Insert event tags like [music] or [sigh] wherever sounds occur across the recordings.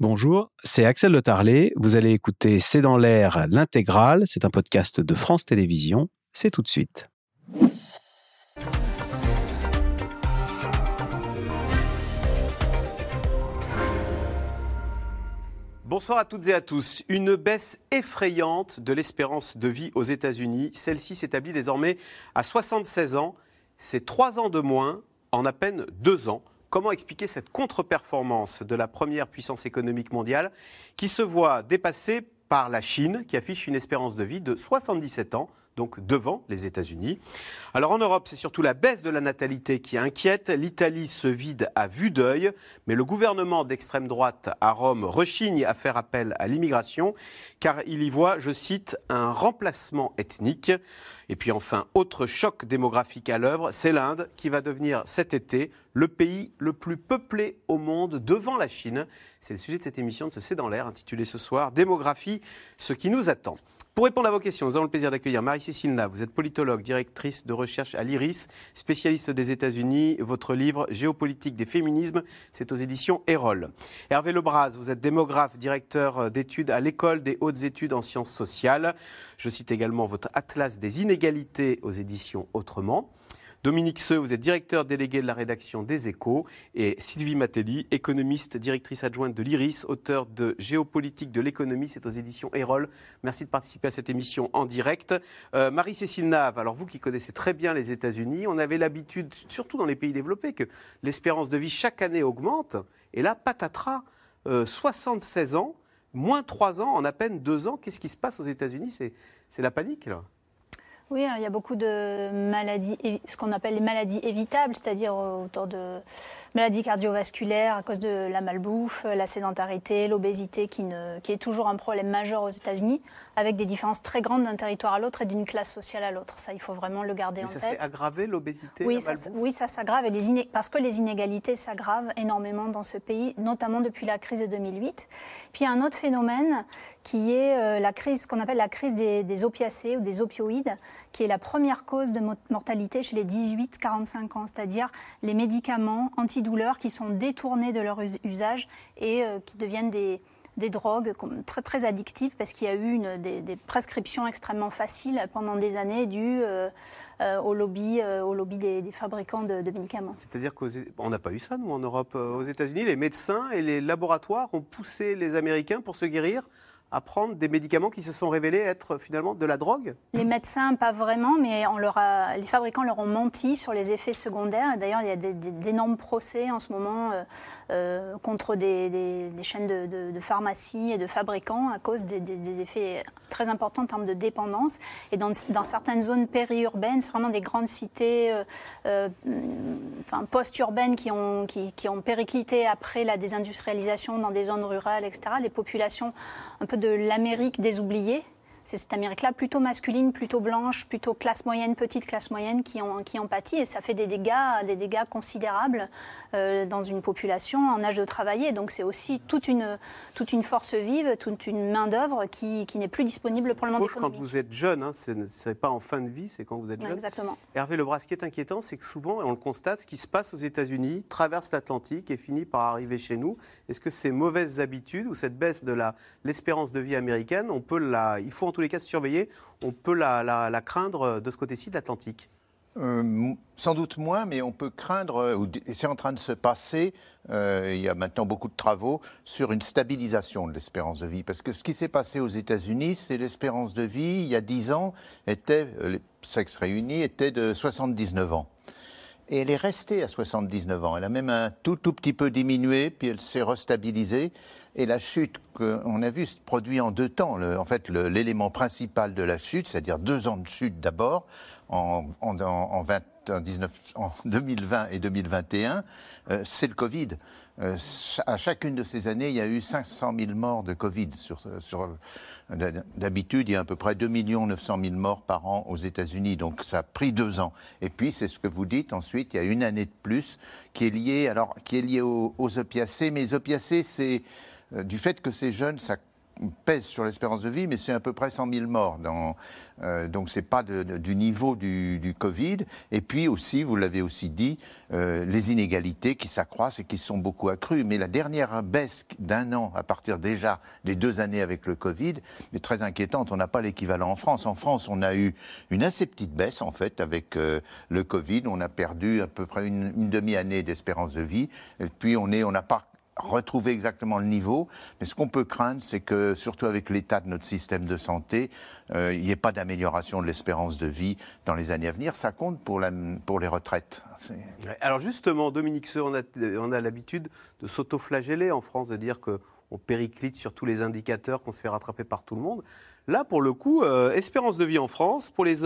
Bonjour, c'est Axel Le Tarlet. Vous allez écouter C'est dans l'air l'intégrale. C'est un podcast de France Télévisions. C'est tout de suite. Bonsoir à toutes et à tous. Une baisse effrayante de l'espérance de vie aux États-Unis. Celle-ci s'établit désormais à 76 ans. C'est trois ans de moins en à peine deux ans. Comment expliquer cette contre-performance de la première puissance économique mondiale qui se voit dépassée par la Chine, qui affiche une espérance de vie de 77 ans donc devant les États-Unis? Alors en Europe, c'est surtout la baisse de la natalité qui inquiète. L'Italie se vide à vue d'œil, mais le gouvernement d'extrême droite à Rome rechigne à faire appel à l'immigration, car il y voit, je cite, un remplacement ethnique. Et puis enfin, autre choc démographique à l'œuvre, c'est l'Inde qui va devenir cet été le pays le plus peuplé au monde devant la Chine. C'est le sujet de cette émission de ce C'est dans l'air, intitulée ce soir Démographie, ce qui nous attend. Pour répondre à vos questions, nous avons le plaisir d'accueillir Marie-Cécile Vous êtes politologue, directrice de recherche à l'IRIS, spécialiste des États-Unis. Votre livre Géopolitique des féminismes, c'est aux éditions Erol. Hervé Lebras, vous êtes démographe, directeur d'études à l'École des hautes études en sciences sociales. Je cite également votre Atlas des inégalités aux éditions Autrement. Dominique Seux, vous êtes directeur délégué de la rédaction des Échos. Et Sylvie Matelli, économiste, directrice adjointe de l'IRIS, auteur de Géopolitique de l'économie, c'est aux éditions Erol. Merci de participer à cette émission en direct. Euh, Marie-Cécile Nave, alors vous qui connaissez très bien les États-Unis, on avait l'habitude, surtout dans les pays développés, que l'espérance de vie chaque année augmente. Et là, patatras, 76 euh, ans, moins 3 ans en à peine 2 ans. Qu'est-ce qui se passe aux États-Unis? C'est la panique, là oui, il y a beaucoup de maladies, ce qu'on appelle les maladies évitables, c'est-à-dire autour de maladies cardiovasculaires à cause de la malbouffe, la sédentarité, l'obésité, qui, qui, est toujours un problème majeur aux États-Unis, avec des différences très grandes d'un territoire à l'autre et d'une classe sociale à l'autre. Ça, il faut vraiment le garder en tête. Ça s'est aggravé l'obésité Oui, ça, oui, ça s'aggrave, parce que les inégalités s'aggravent énormément dans ce pays, notamment depuis la crise de 2008. Puis il y a un autre phénomène qui est euh, la crise, qu'on appelle la crise des, opiacés ou des opioïdes, qui est la première cause de mortalité chez les 18-45 ans, c'est-à-dire les médicaments anti douleurs qui sont détournés de leur usage et euh, qui deviennent des, drogues très, addictives parce qu'il y a eu des, prescriptions extrêmement faciles pendant des années dues euh, au lobby, au lobby des, fabricants de, de médicaments. C'est-à-dire qu'on n'a pas eu ça, nous, en Europe. Aux États-Unis, les médecins et les laboratoires ont poussé les Américains pour se guérir à prendre des médicaments qui se sont révélés être finalement de la drogue Les médecins, pas vraiment, mais on leur a, les fabricants leur ont menti sur les effets secondaires. D'ailleurs, il y a d'énormes procès en ce moment euh, euh, contre des, chaînes de, pharmacie et de fabricants à cause des, effets très importants en termes de dépendance. Et dans, certaines zones périurbaines, c'est vraiment des grandes cités euh, enfin, post-urbaines qui ont, qui, périclité après la désindustrialisation dans des zones rurales, etc. Les populations un peu de l'Amérique des oubliés? C'est cette Amérique-là plutôt masculine, plutôt blanche, plutôt classe moyenne, petite classe moyenne qui ont, qui ont pâti et ça fait des dégâts, des dégâts considérables euh, dans une population en âge de travailler. Donc c'est aussi toute une, toute une force vive, toute une main-d'œuvre qui, qui n'est plus disponible pour le monde économique. Quand vous êtes jeune, hein, ce n'est pas en fin de vie, c'est quand vous êtes jeune. Exactement. Hervé Lebras, ce qui est inquiétant, c'est que souvent, on le constate, ce qui se passe aux États-Unis traverse l'Atlantique et finit par arriver chez nous. Est-ce que ces mauvaises habitudes ou cette baisse de l'espérance de vie américaine, on peut la, il faut en tous les cas se surveiller, on peut la, craindre de ce côté-ci de l'Atlantique? Euh, sans doute moins, mais on peut craindre, euh, ou c'est en train de se passer, euh, il y a maintenant beaucoup de travaux, sur une stabilisation de l'espérance de vie. Parce que ce qui s'est passé aux États-Unis, c'est l'espérance de vie, il y a 10 ans, était, les sexes réunis, était de 79 ans. Et elle est restée à 79 ans. Elle a même un tout, tout petit peu diminué, puis elle s'est restabilisée. Et la chute qu'on a vue se produit en deux temps. en fait, l'élément principal de la chute, c'est-à-dire deux ans de chute d'abord, en, en, en, en, 2020 [laughs] et 2021, euh, c'est le Covid. Euh, à chacune de ces années, il y a eu 500 000 morts de Covid. Sur, sur D'habitude, il y a à peu près 2 900 000 morts par an aux États-Unis. Donc ça a pris deux ans. Et puis, c'est ce que vous dites, ensuite, il y a une année de plus qui est liée, alors, qui est liée aux, opiacés. Mais les opiacés, c'est euh, du fait que c'est jeune, ça pèse sur l'espérance de vie, mais c'est à peu près 100 000 morts. Dans, euh, donc c'est pas du niveau du, Covid. Et puis aussi, vous l'avez aussi dit, euh, les inégalités qui s'accroissent et qui sont beaucoup accrues. Mais la dernière baisse d'un an, à partir déjà des deux années avec le Covid, est très inquiétante. On n'a pas l'équivalent en France. En France, on a eu une assez petite baisse en fait avec euh, le Covid. On a perdu à peu près une, une demi-année d'espérance de vie. Et puis on est, on n'a pas retrouver exactement le niveau. Mais ce qu'on peut craindre, c'est que, surtout avec l'état de notre système de santé, euh, il n'y ait pas d'amélioration de l'espérance de vie dans les années à venir. Ça compte pour, les retraites. Alors justement, Dominique Seux, on a, l'habitude de s'auto-flageller en France, de dire qu'on périclite sur tous les indicateurs, qu'on se fait rattraper par tout le monde. Là, pour le coup, euh, espérance de vie en France, pour les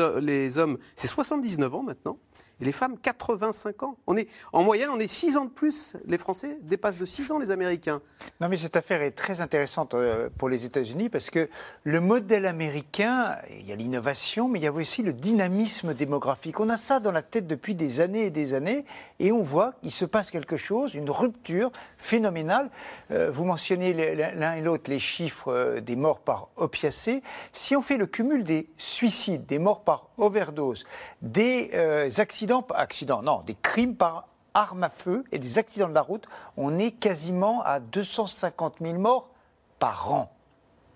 hommes, c'est 79 ans maintenant et les femmes 85 ans. On est, en moyenne, on est 6 ans de plus. Les Français dépassent de 6 ans les Américains. Non, mais cette affaire est très intéressante euh, pour les États-Unis parce que le modèle américain, il y a l'innovation, mais il y a aussi le dynamisme démographique. On a ça dans la tête depuis des années et des années et on voit qu'il se passe quelque chose, une rupture phénoménale. Euh, vous mentionnez l'un et l'autre les chiffres euh, des morts par opiacés. Si on fait le cumul des suicides, des morts par overdose, des accidents accidents, non, des crimes par arme à feu et des accidents de la route, on est quasiment à 250 000 morts par an.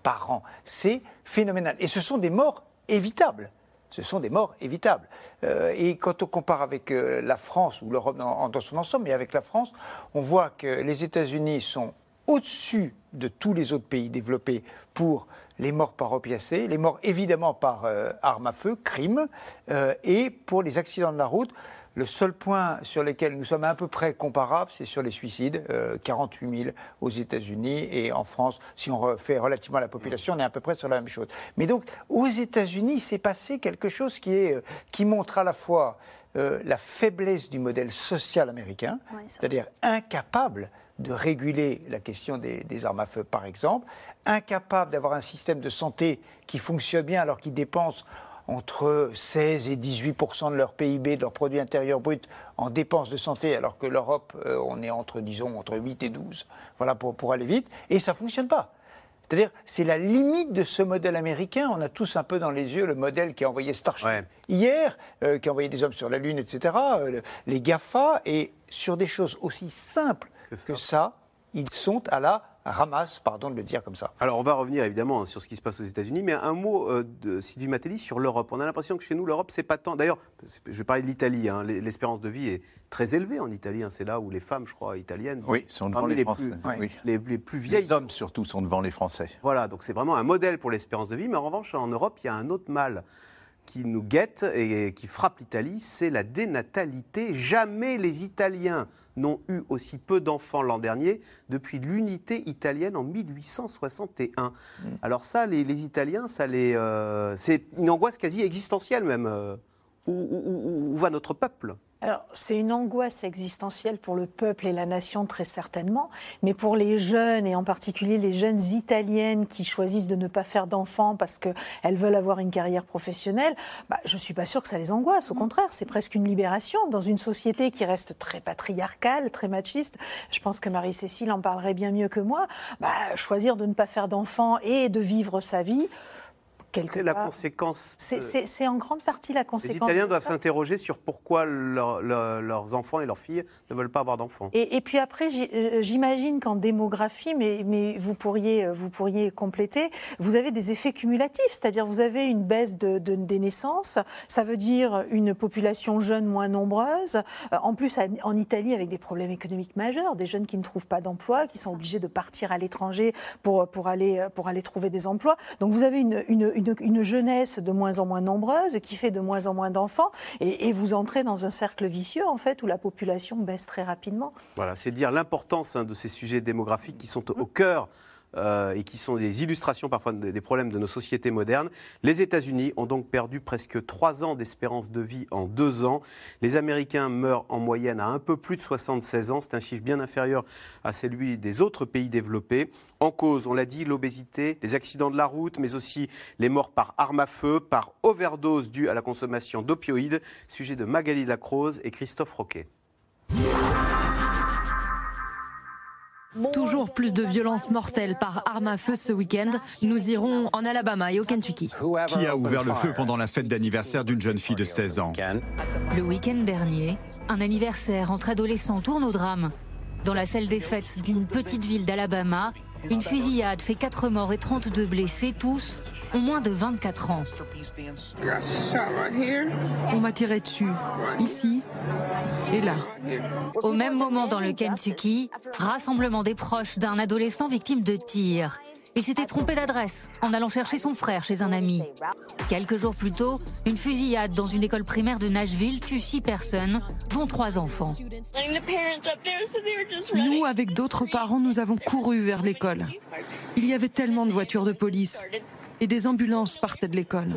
Par an. C'est phénoménal. Et ce sont des morts évitables. Ce sont des morts évitables. Euh, et quand on compare avec euh, la France ou l'Europe dans, dans, son ensemble, mais avec la France, on voit que les États-Unis sont au-dessus de tous les autres pays développés pour les morts par opiacés, les morts évidemment par euh, arme à feu, crime, euh, et pour les accidents de la route. Le seul point sur lequel nous sommes à peu près comparables, c'est sur les suicides, 48 euh, 000 aux États-Unis et en France, si on fait relativement à la population, on est à peu près sur la même chose. Mais donc, aux États-Unis, s'est passé quelque chose qui, est, qui montre à la fois la faiblesse du modèle social américain, c'est-à-dire incapable de réguler la question des, armes à feu, par exemple, incapable d'avoir un système de santé qui fonctionne bien alors qu'ils dépensent entre 16 et 18% de leur PIB, de leur produit intérieur brut, en dépenses de santé, alors que l'Europe, euh, on est entre, disons, entre 8 et 12, voilà, pour, pour aller vite, et ça ne fonctionne pas. C'est-à-dire, c'est la limite de ce modèle américain. On a tous un peu dans les yeux le modèle qui a envoyé Starship hier, euh, qui a envoyé des hommes sur la Lune, etc., euh, les GAFA, et sur des choses aussi simples que ça. ils sont à la ramasse, pardon de le dire comme ça. Alors on va revenir évidemment hein, sur ce qui se passe aux États-Unis, mais un mot euh, de Sylvie Matelli sur l'Europe. On a l'impression que chez nous, l'Europe, c'est pas tant. D'ailleurs, je vais parler de l'Italie. Hein. L'espérance de vie est très élevée en Italie. Hein. C'est là où les femmes, je crois, italiennes, oui, sont devant les, Français. Plus, les, plus vieilles. Les hommes surtout sont devant les Français. Voilà, donc c'est vraiment un modèle pour l'espérance de vie. Mais en revanche, en Europe, il y a un autre mal qui nous guette et qui frappe l'Italie, c'est la dénatalité. Jamais les Italiens n'ont eu aussi peu d'enfants l'an dernier depuis l'unité italienne en 1861. Mm. Alors ça, les, Italiens, ça les, euh, c'est une angoisse quasi existentielle même. Euh, où va notre peuple? Alors, c'est une angoisse existentielle pour le peuple et la nation, très certainement, mais pour les jeunes, et en particulier les jeunes italiennes qui choisissent de ne pas faire d'enfants parce qu'elles veulent avoir une carrière professionnelle, bah, je ne suis pas sûre que ça les angoisse. Au contraire, c'est presque une libération dans une société qui reste très patriarcale, très machiste. Je pense que Marie-Cécile en parlerait bien mieux que moi. Bah, choisir de ne pas faire d'enfants et de vivre sa vie, c'est la conséquence. C'est en grande partie la conséquence. Les Italiens doivent s'interroger sur pourquoi leurs enfants et leurs filles ne veulent pas avoir d'enfants. Et, puis après, euh, j'imagine qu'en démographie, mais, mais, vous, pourriez, euh, vous pourriez compléter, vous avez des effets cumulatifs, c'est-à-dire vous avez une baisse de, des naissances, ça veut dire une population jeune moins nombreuse, euh, en plus en Italie avec des problèmes économiques majeurs, des jeunes qui ne trouvent pas d'emploi, qui sont obligés de partir à l'étranger pour, pour, aller, pour aller trouver des emplois. Donc vous avez une, une une, jeunesse de moins en moins nombreuse qui fait de moins en moins d'enfants et, vous entrez dans un cercle vicieux en fait où la population baisse très rapidement. Voilà, c'est dire l'importance hein, de ces sujets démographiques qui sont au cœur euh, et qui sont des illustrations parfois des problèmes de nos sociétés modernes. Les États-Unis ont donc perdu presque trois ans d'espérance de vie en deux ans. Les Américains meurent en moyenne à un peu plus de 76 ans. C'est un chiffre bien inférieur à celui des autres pays développés. En cause, on l'a dit, l'obésité, les accidents de la route, mais aussi les morts par arme à feu, par overdose due à la consommation d'opioïdes. Sujet de Magali Lacrose et Christophe Roquet. Toujours plus de violences mortelles par arme à feu ce week-end. Nous irons en Alabama et au Kentucky. Qui a ouvert le feu pendant la fête d'anniversaire d'une jeune fille de 16 ans? Le week-end dernier, un anniversaire entre adolescents tourne au drame. Dans la salle des fêtes d'une petite ville d'Alabama, une fusillade fait 4 morts et 32 blessés, tous ont moins de 24 ans. On m'a tiré dessus, ici et là. Au même moment dans le Kentucky, rassemblement des proches d'un adolescent victime de tir. Il s'était trompé d'adresse en allant chercher son frère chez un ami. Quelques jours plus tôt, une fusillade dans une école primaire de Nashville tue six personnes, dont trois enfants. Nous, avec d'autres parents, nous avons couru vers l'école. Il y avait tellement de voitures de police et des ambulances partaient de l'école.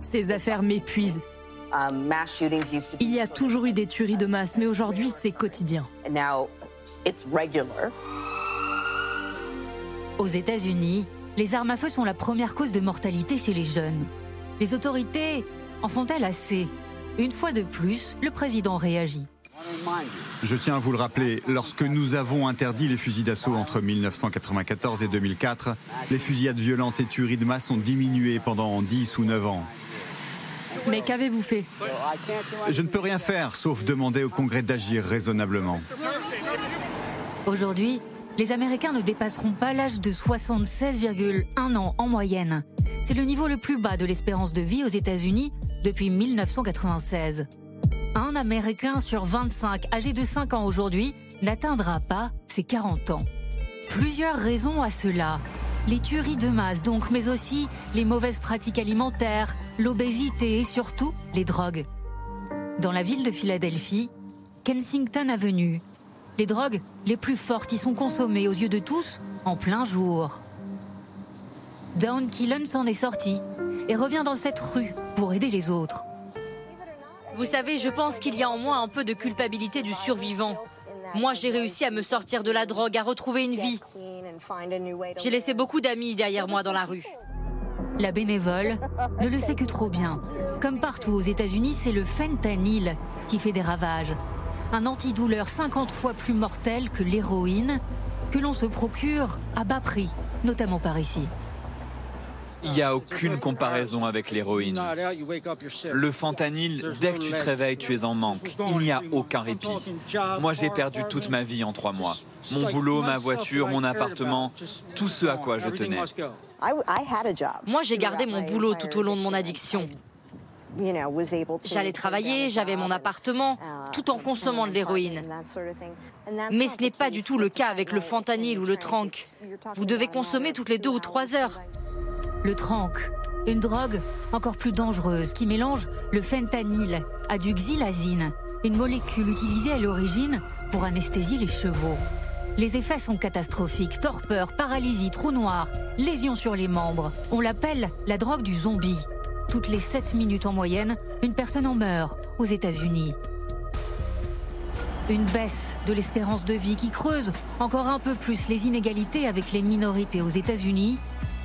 Ces affaires m'épuisent. Il y a toujours eu des tueries de masse, mais aujourd'hui c'est quotidien. Aux États-Unis, les armes à feu sont la première cause de mortalité chez les jeunes. Les autorités en font-elles assez Une fois de plus, le président réagit. Je tiens à vous le rappeler, lorsque nous avons interdit les fusils d'assaut entre 1994 et 2004, les fusillades violentes et tueries de masse ont diminué pendant 10 ou 9 ans. Mais qu'avez-vous fait? Je ne peux rien faire sauf demander au Congrès d'agir raisonnablement. Aujourd'hui, les Américains ne dépasseront pas l'âge de 76,1 ans en moyenne. C'est le niveau le plus bas de l'espérance de vie aux États-Unis depuis 1996. Un Américain sur 25 âgé de 5 ans aujourd'hui n'atteindra pas ses 40 ans. Plusieurs raisons à cela. Les tueries de masse donc, mais aussi les mauvaises pratiques alimentaires, l'obésité et surtout les drogues. Dans la ville de Philadelphie, Kensington Avenue, les drogues les plus fortes y sont consommées aux yeux de tous en plein jour. Down Killen s'en est sorti et revient dans cette rue pour aider les autres. Vous savez, je pense qu'il y a en moi un peu de culpabilité du survivant. Moi, j'ai réussi à me sortir de la drogue, à retrouver une vie. J'ai laissé beaucoup d'amis derrière moi dans la rue. La bénévole ne le sait que trop bien. Comme partout aux États-Unis, c'est le fentanyl qui fait des ravages. Un antidouleur 50 fois plus mortel que l'héroïne que l'on se procure à bas prix, notamment par ici. Il n'y a aucune comparaison avec l'héroïne. Le fentanyl, dès que tu te réveilles, tu es en manque. Il n'y a aucun répit. Moi, j'ai perdu toute ma vie en trois mois. Mon boulot, ma voiture, mon appartement, tout ce à quoi je tenais. Moi, j'ai gardé mon boulot tout au long de mon addiction. J'allais travailler, j'avais mon appartement, tout en consommant de l'héroïne. Mais ce n'est pas du tout le cas avec le fentanyl ou le trank. Vous devez consommer toutes les deux ou trois heures. Le trank, une drogue encore plus dangereuse qui mélange le fentanyl à du xylazine, une molécule utilisée à l'origine pour anesthésier les chevaux. Les effets sont catastrophiques, torpeur, paralysie, trou noir, lésions sur les membres. On l'appelle la drogue du zombie. Toutes les 7 minutes en moyenne, une personne en meurt aux États-Unis. Une baisse de l'espérance de vie qui creuse encore un peu plus les inégalités avec les minorités aux États-Unis.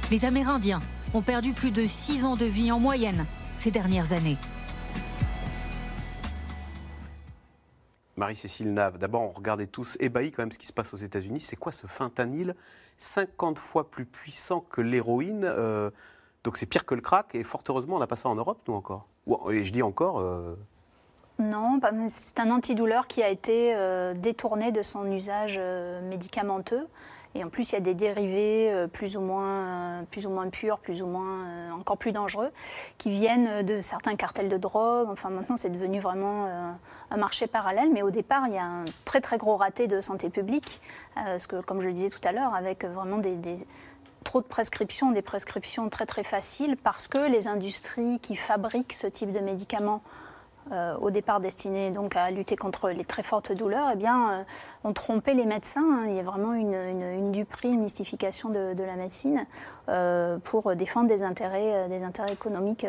Les Amérindiens ont perdu plus de 6 ans de vie en moyenne ces dernières années. Marie-Cécile Nave, d'abord on regardait tous ébahis quand même ce qui se passe aux États-Unis. C'est quoi ce fentanyl? 50 fois plus puissant que l'héroïne euh, donc c'est pire que le crack, et fort heureusement, on n'a pas ça en Europe, nous encore. Et je dis encore. Euh, non, c'est un antidouleur qui a été euh, détourné de son usage euh, médicamenteux. Et en plus, il y a des dérivés plus ou moins, purs, plus ou moins encore plus dangereux, qui viennent de certains cartels de drogue. Enfin, maintenant, c'est devenu vraiment un marché parallèle. Mais au départ, il y a un très très gros raté de santé publique, comme je le disais tout à l'heure, avec vraiment des, trop de prescriptions, des prescriptions très très faciles, parce que les industries qui fabriquent ce type de médicaments euh, au départ destinés donc à lutter contre les très fortes douleurs, eh bien, euh, ont trompé les médecins. Hein. Il y a vraiment une, une, duperie, une mystification de, la médecine euh, pour défendre des intérêts, économiques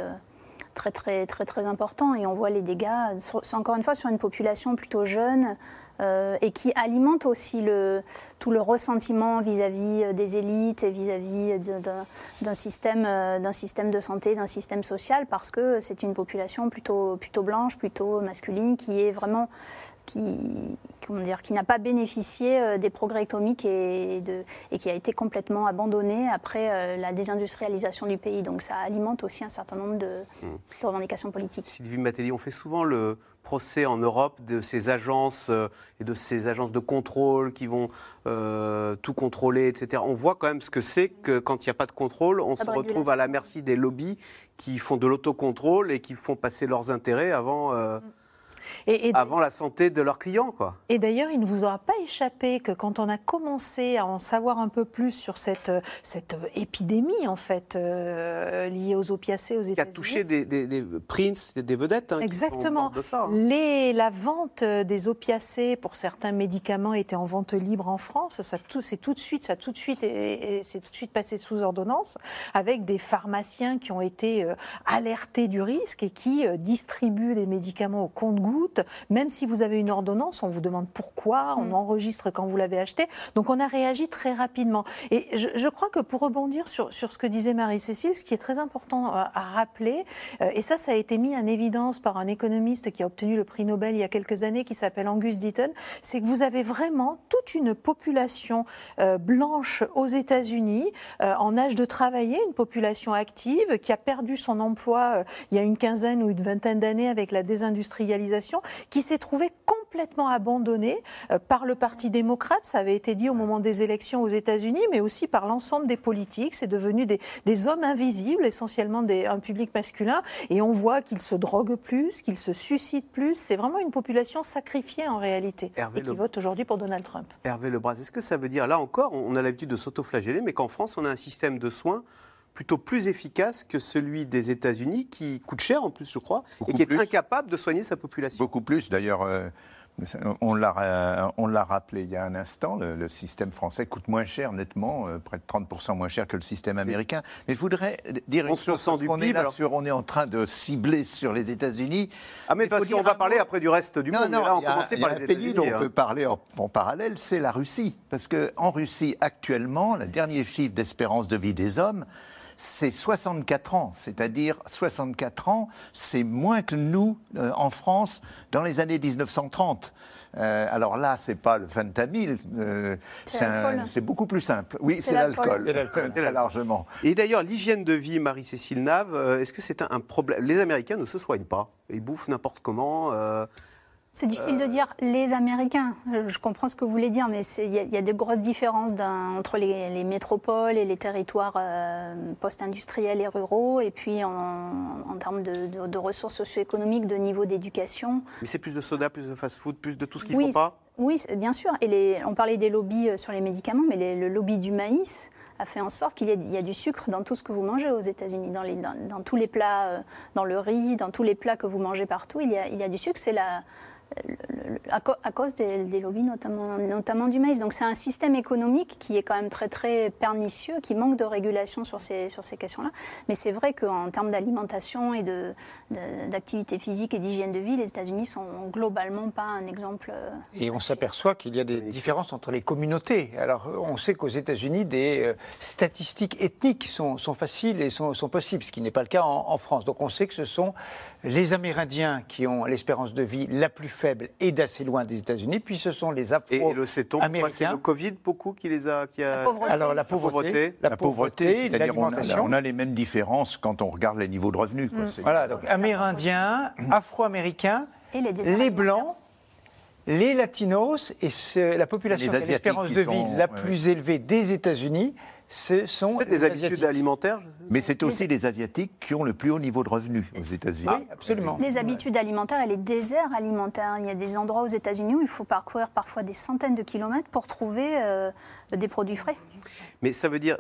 très, très, très, très importants. Et on voit les dégâts, c'est encore une fois sur une population plutôt jeune, euh, et qui alimente aussi le, tout le ressentiment vis-à-vis euh, des élites et vis-à-vis d'un système, euh, d'un système de santé, d'un système social, parce que c'est une population plutôt, plutôt blanche, plutôt masculine, qui est vraiment qui, comment dire, qui n'a pas bénéficié euh, des progrès économiques et, de, et qui a été complètement abandonné après euh, la désindustrialisation du pays. Donc ça alimente aussi un certain nombre de, de revendications politiques. Sylvie Matteli, on fait souvent le procès en Europe de ces agences euh, et de ces agences de contrôle qui vont euh, tout contrôler, etc. On voit quand même ce que c'est que quand il n'y a pas de contrôle, on se retrouve à la merci des lobbies qui font de l'autocontrôle et qui font passer leurs intérêts avant, euh, Et, et- avant la santé de leurs clients. Quoi. Et d'ailleurs, il ne vous aura pas échappé que quand on a commencé à en savoir un peu plus sur cette, cette épidémie, en fait, euh, liée aux opiacés aux Qui a États-Unis. touché des, des, des princes, des, vedettes. hein, Exactement. mortes de ça, hein. Les, la vente des opiacés pour certains médicaments était en vente libre en France. Ça tout, c'est tout de suite, ça tout de suite, et, et c'est tout de suite passé sous ordonnance, avec des pharmaciens qui ont été euh, alertés du risque et qui euh, distribuent les médicaments au Même si vous avez une ordonnance, on vous demande pourquoi, on enregistre quand vous l'avez acheté. Donc on a réagi très rapidement. Et je, je crois que pour rebondir sur, sur ce que disait Marie-Cécile, ce qui est très important à, à rappeler, euh, et ça, ça a été mis en évidence par un économiste qui a obtenu le prix Nobel il y a quelques années, qui s'appelle Angus Deaton, c'est que vous avez vraiment toute une population euh, blanche aux États-Unis euh, en âge de travailler, une population active qui a perdu son emploi euh, il y a une quinzaine ou une vingtaine d'années avec la désindustrialisation, qui s'est trouvée complètement abandonnée euh, par le Parti démocrate, ça avait été dit au moment des élections aux États-Unis, mais aussi par l'ensemble des politiques. C'est devenu des, des hommes invisibles, essentiellement des, un public masculin, et on voit qu'ils se droguent plus, qu'ils se suicident plus. C'est vraiment une population sacrifiée en réalité, Hervé et qui Le- vote aujourd'hui pour Donald Trump. Hervé Lebras, est-ce que ça veut dire, là encore, on a l'habitude de s'autoflageller, mais qu'en France, on a un système de soins plutôt plus efficace que celui des États-Unis, qui coûte cher en plus, je crois, Beaucoup et qui est plus. incapable de soigner sa population Beaucoup plus, d'ailleurs. euh, on l'a, euh, on l'a rappelé il y a un instant, le, le système français coûte moins cher, nettement, euh, près de 30% moins cher que le système américain. Mais je voudrais dire une 11% chose, parce qu'on est, là sur, on est en train de cibler sur les États-Unis. Ah, mais parce qu'on va parler mot. après du reste du Non, monde, non, mais là, on a- commençait par les pays dont on hein. peut parler en, en parallèle, c'est la Russie. Parce qu'en Russie, actuellement, le dernier chiffre d'espérance de vie des hommes, c'est 64 ans. C'est-à-dire, 64 ans, c'est moins que nous, euh, en France, dans les années 1930. Euh, alors là, c'est pas le fentanyl, euh, C'est beaucoup plus simple. Oui, C'est c'est l'alcool. [laughs] largement. Et d'ailleurs, l'hygiène de vie, Marie-Cécile Nave, euh, est-ce que c'est un, un problème? Les Américains ne se soignent pas. Ils bouffent n'importe comment. euh, C'est difficile de dire les Américains. Je, comprends ce que vous voulez dire, mais il y, a- il y a de grosses différences entre les, les métropoles et les territoires euh, post-industriels et ruraux, et puis en, en termes de, de- de ressources socio-économiques, de niveau d'éducation. Mais c'est plus de soda, plus de fast-food, plus de tout ce qu'il Oui, ne faut pas? Oui, bien sûr. Et les- on parlait des lobbies euh, sur les médicaments, mais les- le lobby du maïs a fait en sorte qu'il y, a du sucre dans tout ce que vous mangez aux États-Unis, dans, dans- dans tous les plats, euh, dans le riz, dans tous les plats que vous mangez partout, il y a, il y a du sucre. C'est la le- à, cause des, lobbies, notamment, notamment du maïs. Donc c'est un système économique qui est quand même très très pernicieux, qui manque de régulation sur ces, sur ces questions-là. Mais c'est vrai qu'en termes d'alimentation et de- de- d'activité physique et d'hygiène de vie, les États-Unis sont globalement pas un exemple. euh, Et on s'aperçoit qu'il y a des différences entre les communautés. Alors, on sait qu'aux États-Unis, des euh, statistiques ethniques sont, sont faciles et sont, sont possibles, ce qui n'est pas le cas en, en France. Donc, on sait que ce sont les Amérindiens qui ont l'espérance de vie la plus faible et d'assez loin des États-Unis, puis ce sont les Et le sait-on pourquoi C'est Afro-américains. le Covid beaucoup qui les a. Qui a... La pauvreté. Alors, la pauvreté, pauvreté. la pauvreté, c'est-à-dire on a, l'alimentation. on a les mêmes différences quand on regarde les niveaux de revenus. quoi. C'est- Voilà, donc Amérindiens, Afro-Américains, Et les. Blancs, les Latinos et c'est la population qui a l'espérance de sont- vie la ouais, plus élevée des États-Unis, ce sont habitudes alimentaires Mais c'est aussi les Asiatiques qui ont le plus haut niveau de revenus aux États-Unis. Oui, absolument. Les habitudes alimentaires et les déserts alimentaires. Il y a des endroits aux États-Unis où il faut parcourir parfois des centaines de kilomètres pour trouver euh, des produits frais. Mais ça veut dire,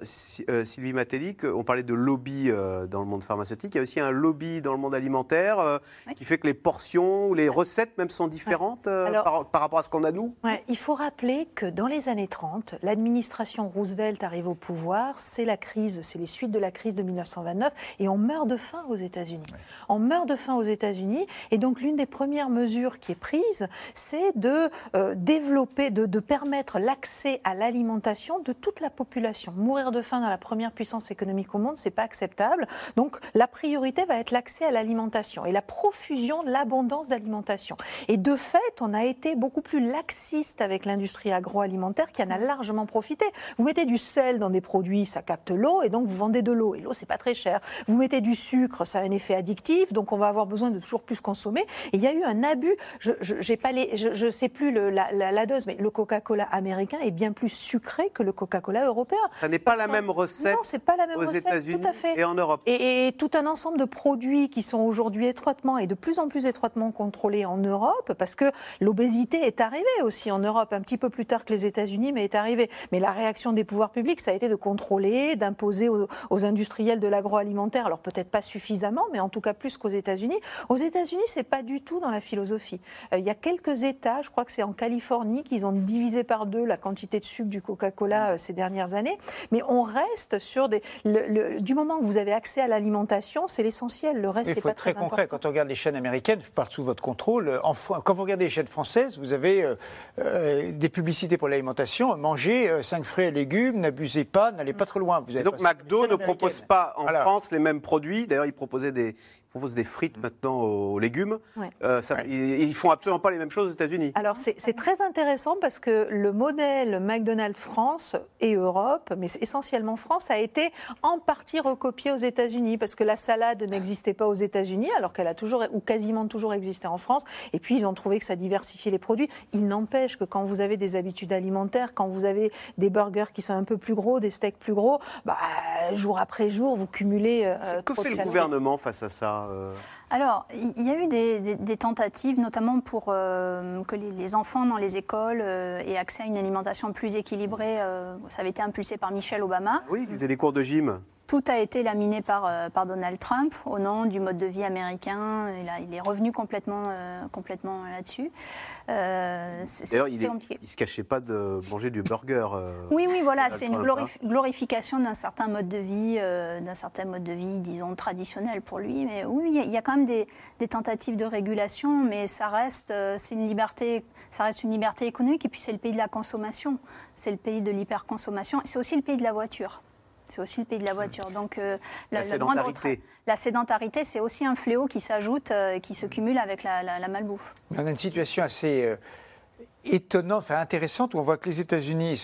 euh, Sylvie Matteli, qu'on parlait de lobby euh, dans le monde pharmaceutique, il y a aussi un lobby dans le monde alimentaire euh, Oui. qui fait que les portions ou les recettes même sont différentes euh, Alors- par, par rapport à ce qu'on a nous? Ouais, il faut rappeler que dans les années 30, l'administration Roosevelt arrive au pouvoir. c'est la crise, c'est les suites de la crise de 1929, et on meurt de faim aux États-Unis. On meurt de faim aux États-Unis, et donc l'une des premières mesures qui est prise, c'est de euh, développer, de, de permettre l'accès à l'alimentation de toute la population. Mourir de faim dans la première puissance économique au monde, c'est pas acceptable. Donc la priorité va être l'accès à l'alimentation et la profusion l'abondance d'alimentation. Et de fait, on a été beaucoup plus laxiste avec l'industrie agroalimentaire qui en a largement profité. Vous mettez du sel dans des produits, ça capte l'eau et donc vous vendez de l'eau. Et l'eau, c'est pas très cher. Vous mettez du sucre, ça a un effet addictif, donc on va avoir besoin de toujours plus consommer. Et il y a eu un abus. Je, je pas les, je, sais plus le, la, la, dose, mais le Coca-Cola américain est bien plus sucré que le Coca-Cola européen. Ça n'est pas la même recette. Non, c'est pas la même aux États-Unis et en Europe. Et, et, tout un ensemble de produits qui sont aujourd'hui étroitement et de plus en plus étroitement contrôlés en Europe, parce que l'obésité est arrivée aussi en Europe un petit peu plus tard que les États-Unis, mais est arrivée. Mais la réaction des pouvoirs publics, ça a été de contrôler, d'imposer aux, industriels de l'agroalimentaire, alors peut-être pas suffisamment, mais en tout cas plus qu'aux États-Unis. Aux États-Unis, c'est pas du tout dans la philosophie. Euh, il y a quelques États, je crois que c'est en Californie, qu'ils ont divisé par deux la quantité de sucre du Coca-Cola euh, ces dernières années, mais on reste sur des. du moment que vous avez accès à l'alimentation, c'est l'essentiel. Le reste n'est pas très, très concret. Quand on regarde les chaînes américaines, pars sous votre contrôle. Euh, en, quand vous regardez les chaînes françaises, vous avez des publicités pour l'alimentation. Mangez 5 fruits et légumes, n'abusez pas, n'allez pas trop loin. Vous donc McDo ne propose pas en France les mêmes produits. D'ailleurs, il proposait des, propose des frites maintenant aux légumes. Euh, ils, ne font absolument pas les mêmes choses aux États-Unis. Alors c'est très intéressant parce que le modèle McDonald's France et Europe, mais essentiellement France, a été en partie recopié aux États-Unis parce que la salade n'existait pas aux États-Unis alors qu'elle a toujours ou quasiment toujours existé en France. Et puis ils ont trouvé que ça diversifiait les produits. Il n'empêche que quand vous avez des habitudes alimentaires, quand vous avez des burgers qui sont un peu plus gros, des steaks plus gros, bah, jour après jour, vous cumulez. Euh, que fait le gouvernement face à ça euh, Alors, il y a eu des, tentatives, notamment pour euh, que les, enfants dans les écoles euh, aient accès à une alimentation plus équilibrée. ça avait été impulsé par Michelle Obama. Oui, ils faisaient des cours de gym. Tout a été laminé par, euh, par Donald Trump au nom du mode de vie américain. Il, est revenu complètement, euh, complètement là-dessus. Euh, D'ailleurs, il ne se cachait pas de manger du burger. oui, oui, voilà, c'est une hein. glorification d'un certain mode de vie, d'un certain mode de vie, disons, traditionnel pour lui. Mais oui, il y a quand même des, des tentatives de régulation, mais ça reste, c'est une liberté, ça reste une liberté économique. Et puis c'est le pays de la consommation, c'est le pays de l'hyperconsommation, c'est aussi le pays de la voiture. C'est aussi le pays de la voiture. Donc euh, la, sédentarité. La sédentarité, c'est aussi un fléau qui s'ajoute, euh, qui se cumule avec la, malbouffe. on a une situation assez euh, étonnante, enfin intéressante, où on voit que les États-Unis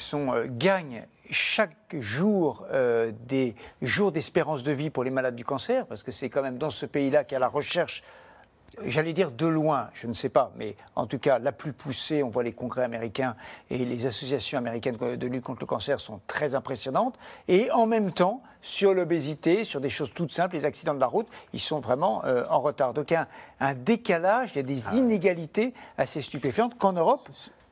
gagnent chaque jour des jours d'espérance de vie pour les malades du cancer, parce que c'est quand même dans ce pays-là qu'il y a la recherche j'allais dire de loin, je ne sais pas, mais en tout cas la plus poussée, on voit les congrès américains et les associations américaines de lutte contre le cancer sont très impressionnantes. Et en même temps, sur l'obésité, sur des choses toutes simples, les accidents de la route, ils sont vraiment euh, en retard. Donc il y a un, décalage, il y a des ah inégalités assez stupéfiantes qu'en Europe,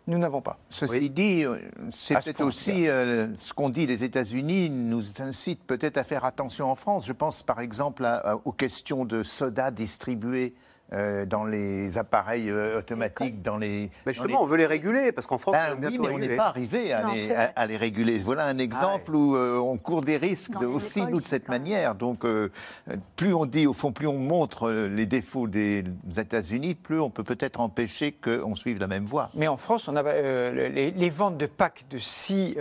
nous n'avons pas. Ceci dit, euh, c'est peut-être aussi euh, ce qu'ont dit les États-Unis nous incite peut-être à faire attention en France. Je pense par exemple aux questions de soda distribués euh, dans les appareils euh, automatiques, dans les. Mais justement, on veut les réguler parce qu'en France, ben, oui, mais on n'est pas arrivé à, les, à, les, réguler. Voilà un exemple ah où euh, on court des risques aussi nous de cette manière. Donc, plus on dit, au fond, plus on montre les défauts des États-Unis, plus on peut peut-être empêcher qu'on suive la même voie. Mais en France, on a les, les, ventes de packs de 6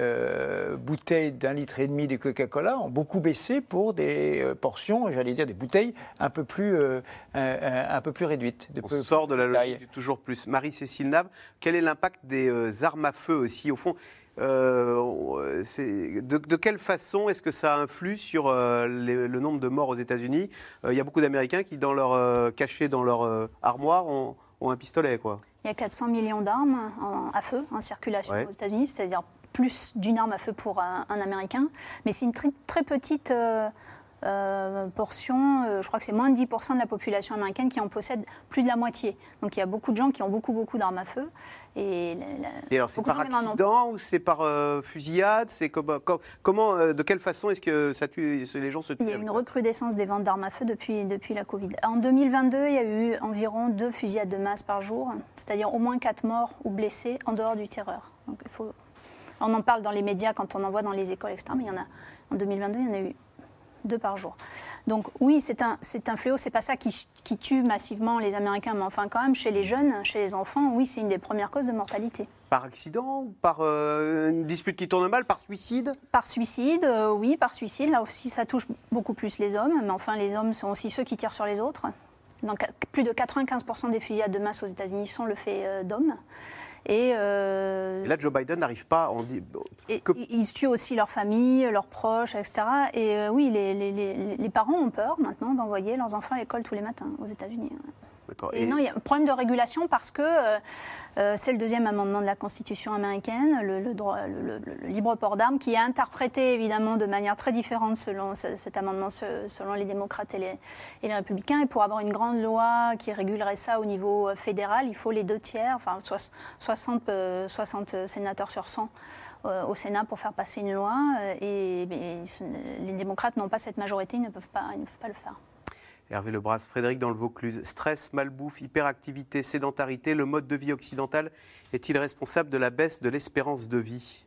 bouteilles d'un litre et demi de Coca-Cola ont beaucoup baissé pour des portions, j'allais dire des bouteilles un peu plus, un peu plus réduite. On sort de la logique du toujours plus. Marie-Cécile Nave, quel est l'impact des euh, armes à feu aussi Au fond, euh, de, de, quelle façon est-ce que ça influe sur euh, le nombre de morts aux États-Unis? Il y a beaucoup d'Américains qui, dans leur, cachés dans leur armoire, ont, un pistolet. Quoi. Il y a 400 millions d'armes à feu en circulation aux États-Unis, c'est-à-dire plus d'une arme à feu pour un, Américain. Mais c'est une très, très petite euh, portion, euh, je crois que c'est moins de 10% de la population américaine qui en possède plus de la moitié. Donc il y a beaucoup de gens qui ont beaucoup, beaucoup d'armes à feu. Et, alors c'est par accident ou c'est par euh, fusillade? C'est comment, de quelle façon est-ce que ça tue, les gens se tuent Il y a une recrudescence des ventes d'armes à feu depuis, depuis la Covid. En 2022, il y a eu environ deux fusillades de masse par jour, c'est-à-dire au moins quatre morts ou blessés en dehors du terreur. Donc il faut On en parle dans les médias quand on en voit dans les écoles, etc. Mais il y en a, en 2022, il y en a eu deux par jour. Donc oui, c'est un, c'est un fléau, c'est pas ça qui, qui, tue massivement les Américains, mais enfin quand même chez les jeunes, chez les enfants, oui, c'est une des premières causes de mortalité. Par accident Par euh, une dispute qui tourne mal Par suicide? Par suicide, euh, oui, par suicide. Là aussi, ça touche beaucoup plus les hommes, mais enfin, les hommes sont aussi ceux qui tirent sur les autres. Donc plus de 95% des fusillades de masse aux États-Unis sont le fait euh, d'hommes. Et, euh, et, là, Joe Biden n'arrive pas. On dit, que... Ils tuent aussi leurs familles, leurs proches, etc. Et euh, oui, les, les, les, les, parents ont peur maintenant d'envoyer leurs enfants à l'école tous les matins aux États-Unis. Et, et, non, il y a un problème de régulation parce que euh, euh, c'est le deuxième amendement de la Constitution américaine, le, le, droit, le, le libre port d'armes, qui est interprété évidemment de manière très différente selon ce, cet amendement, selon les démocrates et les, et les, républicains. Et pour avoir une grande loi qui régulerait ça au niveau euh, fédéral, il faut les deux tiers, enfin 60, euh, 60 sénateurs sur 100 euh, au Sénat pour faire passer une loi. Et, et les démocrates n'ont pas cette majorité, ils ne peuvent pas, ils ne peuvent pas le faire. Hervé Lebras, Frédéric dans le Vaucluse. Stress, malbouffe, hyperactivité, sédentarité, le mode de vie occidental est-il responsable de la baisse de l'espérance de vie?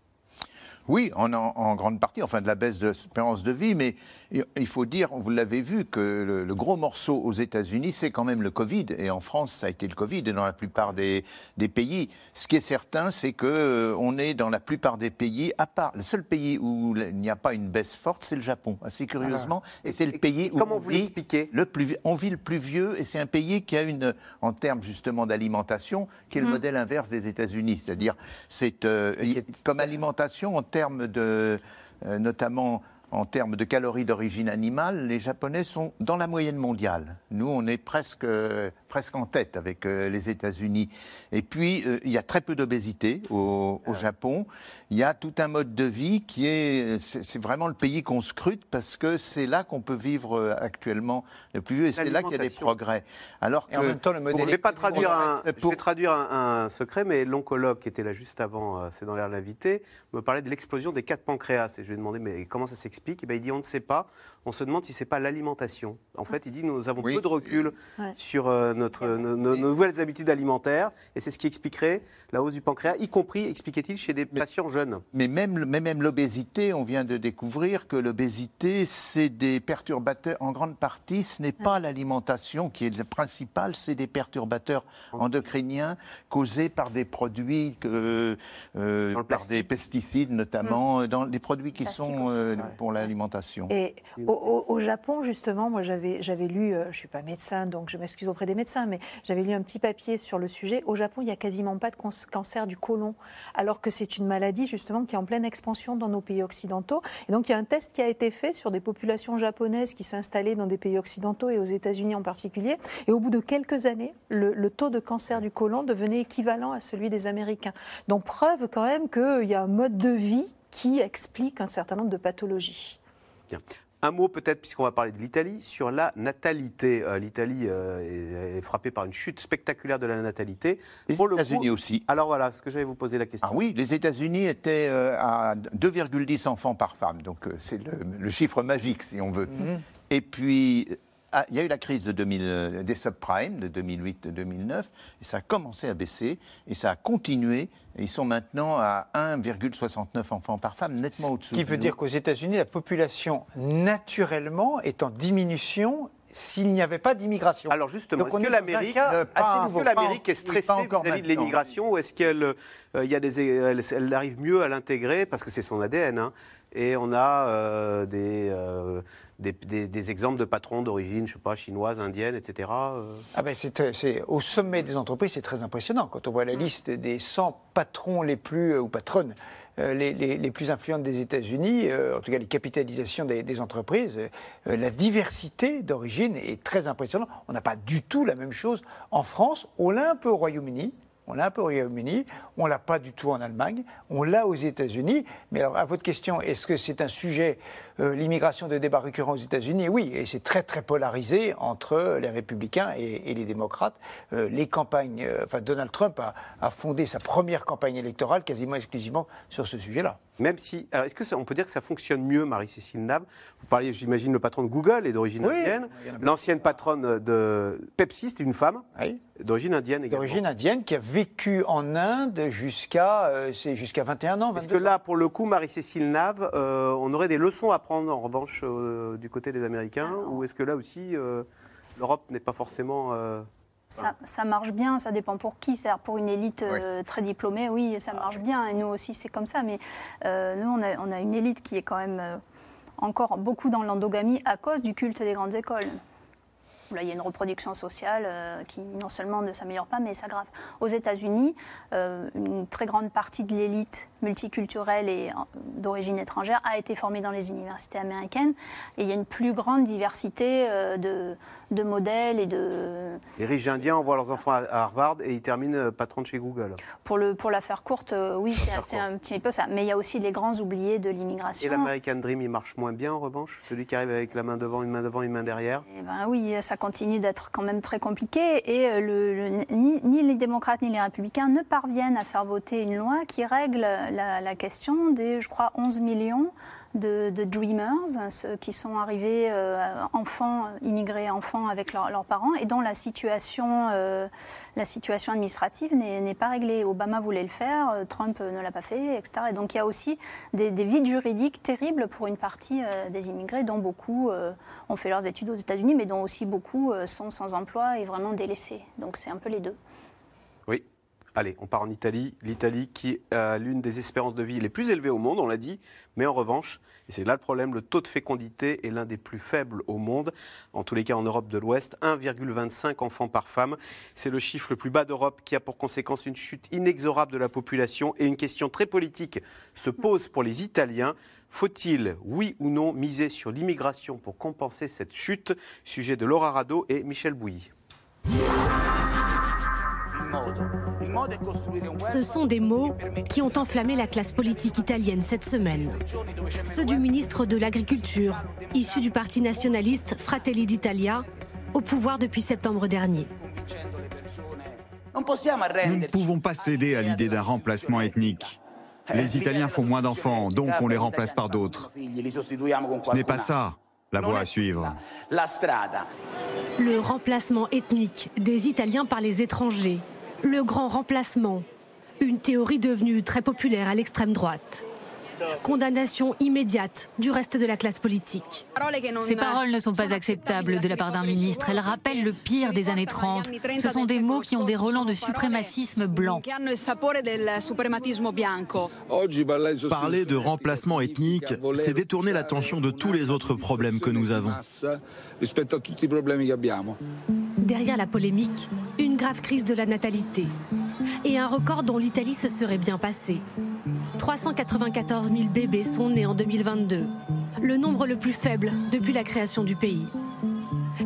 Oui, en, grande partie, enfin de la baisse de l'espérance de vie, mais il faut dire, vous l'avez vu, que le, le, gros morceau aux États-Unis, c'est quand même le Covid, et en France, ça a été le Covid, et dans la plupart des, des pays. Ce qui est certain, c'est que euh, on est dans la plupart des pays, à part le seul pays où il n'y a pas une baisse forte, c'est le Japon, assez curieusement, Ah. et, c'est le pays où comment on vous vit le plus, on vit le plus vieux, et c'est un pays qui a une, en termes justement d'alimentation, qui est le Mhm. modèle inverse des États-Unis, c'est-à-dire c'est euh, comme alimentation en termes de euh, notamment en termes de calories d'origine animale, les Japonais sont dans la moyenne mondiale. Nous, on est presque, euh, presque en tête avec euh, les États-Unis. Et puis, euh, il y a très peu d'obésité au, au, Japon. Il y a tout un mode de vie qui est... C'est vraiment le pays qu'on scrute parce que c'est là qu'on peut vivre euh, actuellement le plus vieux et c'est là qu'il y a des progrès. Alors et en même temps, le modèle... Je ne vais pas traduire un, pour... je vais traduire un, un secret, mais l'oncologue qui était là juste avant, euh, c'est dans l'air de l'invité, me parlait de l'explosion des quatre pancréas. Et je lui ai demandé, mais comment ça s'explique? Et ben, Il dit on ne sait pas. On se demande si c'est pas l'alimentation. En fait, il dit nous avons oui. peu de recul ouais. sur euh, notre, nos, nos, nouvelles habitudes alimentaires et c'est ce qui expliquerait la hausse du pancréas, y compris, expliquait-il, chez des mais, patients jeunes. Mais même, mais même l'obésité, on vient de découvrir que l'obésité, c'est des perturbateurs, en grande partie, ce n'est pas l'alimentation qui est le principal, c'est des perturbateurs endocriniens causés par des produits, que, euh, par des pesticides notamment, mmh. dans des produits qui Plastique sont euh, pour l'alimentation. Et au, au, Japon, justement, moi j'avais lu, euh, je ne suis pas médecin, donc je m'excuse auprès des médecins, mais j'avais lu un petit papier sur le sujet. Au Japon, il n'y a quasiment pas de cancer du côlon, alors que c'est une maladie justement qui est en pleine expansion dans nos pays occidentaux. Et donc il y a un test qui a été fait sur des populations japonaises qui s'installaient dans des pays occidentaux et aux États-Unis en particulier. Et au bout de quelques années, le, taux de cancer du côlon devenait équivalent à celui des Américains. Donc preuve quand même qu'il y a un mode de vie qui explique un certain nombre de pathologies. Un mot peut-être, puisqu'on va parler de l'Italie, sur la natalité. Euh, L'Italie euh, est, est, frappée par une chute spectaculaire de la natalité. Les États-Unis aussi. Alors voilà, ce que j'allais vous poser la question. Ah oui, les États-Unis étaient euh, à 2,10 enfants par femme, donc c'est le, le, chiffre magique si on veut. -hmm. Et puis ah, il y a eu la crise de 2000, des subprimes de 2008-2009 et ça a commencé à baisser et ça a continué. Et ils sont maintenant à 1,69 enfants par femme, nettement au-dessous. Ce qui veut dire qu'aux États-Unis, la population naturellement est en diminution s'il n'y avait pas d'immigration. Alors justement, est-ce que l'Amérique est, est stressée vis-à-vis de l'immigration? Ou est-ce qu'elle euh, y a des, elle, elle, arrive mieux à l'intégrer? Parce que c'est son ADN hein, et on a euh, des, euh, des, des, des, exemples de patrons d'origine, je sais pas, chinoise, indienne, etc. Euh... Ah ben c'est au sommet des entreprises, c'est très impressionnant quand on voit la liste des 100 patrons les plus ou patronnes euh, les, les, les, plus influentes des États-Unis, euh, en tout cas les capitalisations des, des entreprises, euh, la diversité d'origine est très impressionnante. On n'a pas du tout la même chose en France. On l'a un peu au Royaume-Uni. On l'a un peu au Royaume-Uni, on l'a pas du tout en Allemagne, on l'a aux États-Unis. Mais alors, à votre question, est-ce que c'est un sujet, euh, l'immigration de débat récurrent aux États-Unis Oui, et c'est très très polarisé entre les républicains et, et les démocrates. Euh, les campagnes, euh, enfin Donald Trump a, a, fondé sa première campagne électorale quasiment exclusivement sur ce sujet-là. Même si, alors est-ce que ça- on peut dire que ça fonctionne mieux, Marie-Cécile Nave Vous parliez, j'imagine, le patron de Google est d'origine Oui, indienne. L'ancienne patronne de Pepsi, c'est une femme d'origine indienne également. D'origine indienne qui a vécu en Inde jusqu'à euh, c'est jusqu'à 21 ans. Est-ce 22 que là, pour le coup, Marie-Cécile Nave, on aurait des leçons à prendre en revanche euh, du côté des Américains Ou est-ce que là aussi, euh, l'Europe n'est pas forcément. euh, Ça, ça marche bien, ça dépend pour qui. C'est-à-dire pour une élite euh, très diplômée, oui, ça marche bien. Et nous aussi, c'est comme ça. Mais euh, nous, on a, on a une élite qui est quand même euh, encore beaucoup dans l'endogamie à cause du culte des grandes écoles. Là, il y a une reproduction sociale euh, qui non seulement ne s'améliore pas, mais s'aggrave. Aux États-Unis, euh, une très grande partie de l'élite multiculturelle et euh, d'origine étrangère a été formée dans les universités américaines. Et il y a une plus grande diversité de, de modèles et de, Les riches indiens envoient leurs enfants à Harvard et ils terminent euh, patron de chez Google. Pour, le, pour la faire courte, euh, oui, c'est un petit peu ça. Mais il y a aussi les grands oubliés de Et l'immigration. l'American Dream, il marche moins bien en revanche Celui qui arrive avec la main devant, une main devant, une main derrière Eh ben oui, ça continue d'être quand même très compliqué. Et euh, le, le- ni, ni les démocrates ni les républicains ne parviennent à faire voter une loi qui règle la, la question des, je crois, 11 millions de, dreamers, ceux qui sont arrivés euh, enfants, immigrés enfants avec leurs parents, et dont la situation, euh, la situation administrative n'est pas réglée. Obama voulait le faire, euh, Trump ne l'a pas fait, etc. Et donc il y a aussi des, des vides juridiques terribles pour une partie des immigrés, dont beaucoup ont fait leurs études aux États-Unis, mais dont aussi beaucoup sont sans emploi et vraiment délaissés. Donc c'est un peu les deux. Allez, on part en Italie. L'Italie qui a l'une des espérances de vie les plus élevées au monde, on l'a dit, mais en revanche, et c'est là le problème, le taux de fécondité est l'un des plus faibles au monde, en tous les cas en Europe de l'Ouest, 1,25 enfants par femme. C'est le chiffre le plus bas d'Europe qui a pour conséquence une chute inexorable de la population et une question très politique se pose pour les Italiens. Faut-il, oui ou non, miser sur l'immigration pour compenser cette chute? Sujet de Laura Rado et Michel Bouilly. Ce sont des mots qui ont enflammé la classe politique italienne cette semaine. Ceux du ministre de l'Agriculture, issu du parti nationaliste Fratelli d'Italia, au pouvoir depuis septembre dernier. Nous ne pouvons pas céder à l'idée d'un remplacement ethnique. Les Italiens font moins d'enfants, donc on les remplace par d'autres. Ce n'est pas ça la voie à suivre. Le remplacement ethnique des Italiens par les étrangers. Le grand remplacement. Une théorie devenue très populaire à l'extrême droite. Condamnation immédiate du reste de la classe politique. Ces paroles ne sont pas acceptables de la part d'un ministre. Elles rappellent le pire des années 30. Ce sont des mots qui ont des relents de suprémacisme blanc. Parler de remplacement ethnique, c'est détourner l'attention de tous les autres problèmes que nous avons. Derrière la polémique, une grave crise de la natalité. Et un record dont l'Italie se serait bien passée. 394 000 bébés sont nés en 2022. Le nombre le plus faible depuis la création du pays.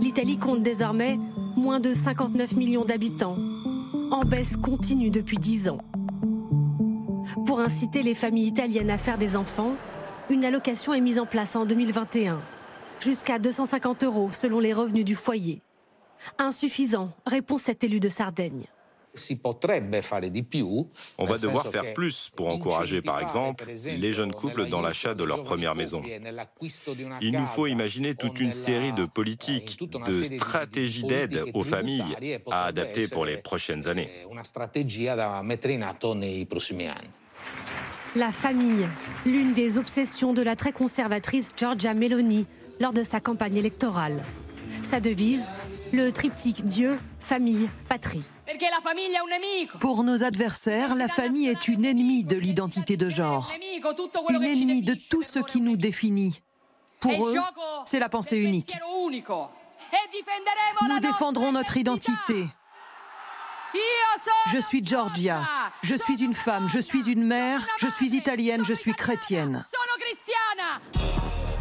L'Italie compte désormais moins de 59 millions d'habitants. En baisse continue depuis 10 ans. Pour inciter les familles italiennes à faire des enfants, une allocation est mise en place en 2021. Jusqu'à 250 euros selon les revenus du foyer. Insuffisant, répond cet élu de Sardaigne. On va devoir faire plus pour encourager, par exemple, les jeunes couples dans l'achat de leur première maison. Il nous faut imaginer toute une série de politiques, de stratégies d'aide aux familles à adapter pour les prochaines années. La famille, l'une des obsessions de la très conservatrice Giorgia Meloni lors de sa campagne électorale. Sa devise, le triptyque Dieu, famille, patrie. Pour nos adversaires, la famille est une ennemie de l'identité de genre, une ennemie de tout ce qui nous définit. Pour eux, c'est la pensée unique. Nous défendrons notre identité. Je suis Georgia, je suis une femme, je suis une mère, je suis italienne, je suis chrétienne.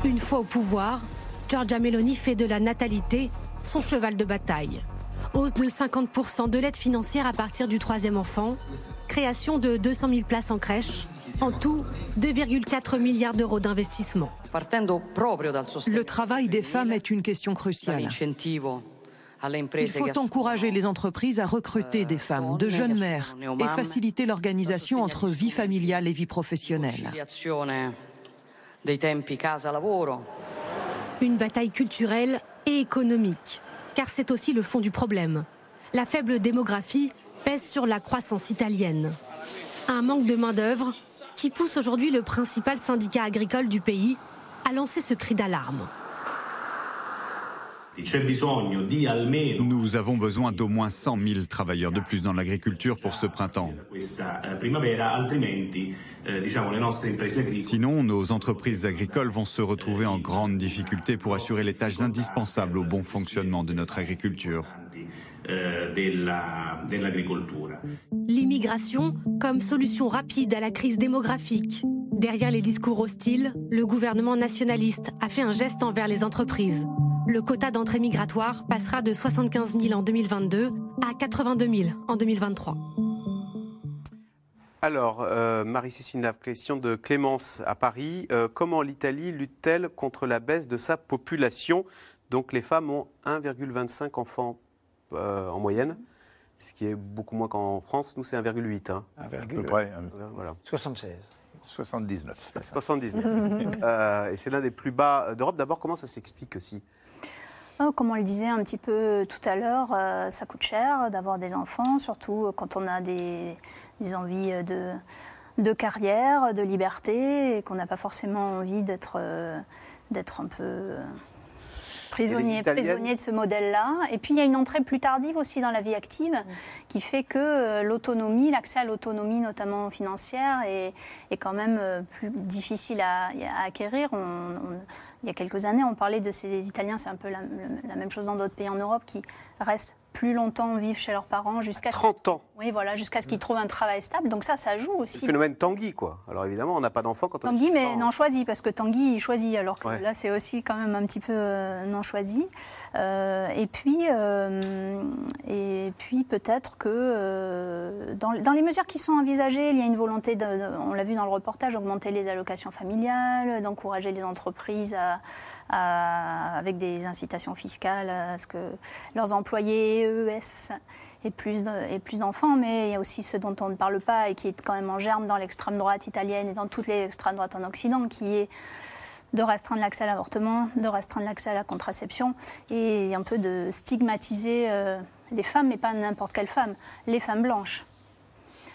Une fois au pouvoir, Giorgia Meloni fait de la natalité son cheval de bataille. Hausse de 50% de l'aide financière à partir du troisième enfant, création de 200 000 places en crèche, en tout 2,4 milliards d'euros d'investissement. Le travail des femmes est une question cruciale. Il faut encourager les entreprises à recruter des femmes, de jeunes mères, et faciliter l'organisation entre vie familiale et vie professionnelle. Une bataille culturelle et économique, car c'est aussi le fond du problème. La faible démographie pèse sur la croissance italienne. Un manque de main-d'œuvre qui pousse aujourd'hui le principal syndicat agricole du pays à lancer ce cri d'alarme. Nous avons besoin d'au moins 100 000 travailleurs de plus dans l'agriculture pour ce printemps. Sinon, nos entreprises agricoles vont se retrouver en grande difficulté pour assurer les tâches indispensables au bon fonctionnement de notre agriculture. L'immigration comme solution rapide à la crise démographique. Derrière les discours hostiles, le gouvernement nationaliste a fait un geste envers les entreprises. Le quota d'entrée migratoire passera de 75 000 en 2022 à 82 000 en 2023. Alors, euh, Marie-Cécile question de Clémence à Paris. Euh, comment l'Italie lutte-t-elle contre la baisse de sa population? Donc, les femmes ont 1,25 enfants euh, en moyenne, ce qui est beaucoup moins qu'en France. Nous, c'est 1,8. Hein. À peu près. Voilà. 76. 79. 79. et c'est l'un des plus bas d'Europe. D'abord, comment ça s'explique aussi? Oh, comme on le disait un petit peu tout à l'heure, euh, ça coûte cher d'avoir des enfants, surtout quand on a des, des envies de, de, carrière, de liberté, et qu'on n'a pas forcément envie d'être euh, d'être un peu prisonnier, prisonnier de ce modèle-là. Et puis il y a une entrée plus tardive aussi dans la vie active mm. qui fait que euh, l'autonomie, l'accès à l'autonomie notamment financière est, est, quand même euh, plus difficile à, acquérir. Il y a quelques années, on parlait de ces Italiens, c'est un peu la, la même chose dans d'autres pays en Europe, qui restent plus longtemps vivre chez leurs parents jusqu'à 30 ans. Oui, voilà, jusqu'à ce qu'ils trouvent un travail stable. Donc ça, ça joue aussi. Le phénomène Tanguy, quoi. Alors évidemment, on n'a pas d'enfant quand on Tanguy, mais non choisi, parce que Tanguy, il choisit, alors que là, c'est aussi quand même un petit peu euh, non choisi. Euh, et puis, euh, et puis peut-être que dans, dans, les mesures qui sont envisagées, il y a une volonté, de, on l'a vu dans le reportage, d'augmenter les allocations familiales, d'encourager les entreprises à, avec des incitations fiscales à ce que leurs employés EES et plus d'enfants, mais il y a aussi ce dont on ne parle pas et qui est quand même en germe dans l'extrême droite italienne et dans toutes les extrêmes droites en Occident, qui est de restreindre l'accès à l'avortement, de restreindre l'accès à la contraception et un peu de stigmatiser euh, les femmes, mais pas n'importe quelle femme, les femmes blanches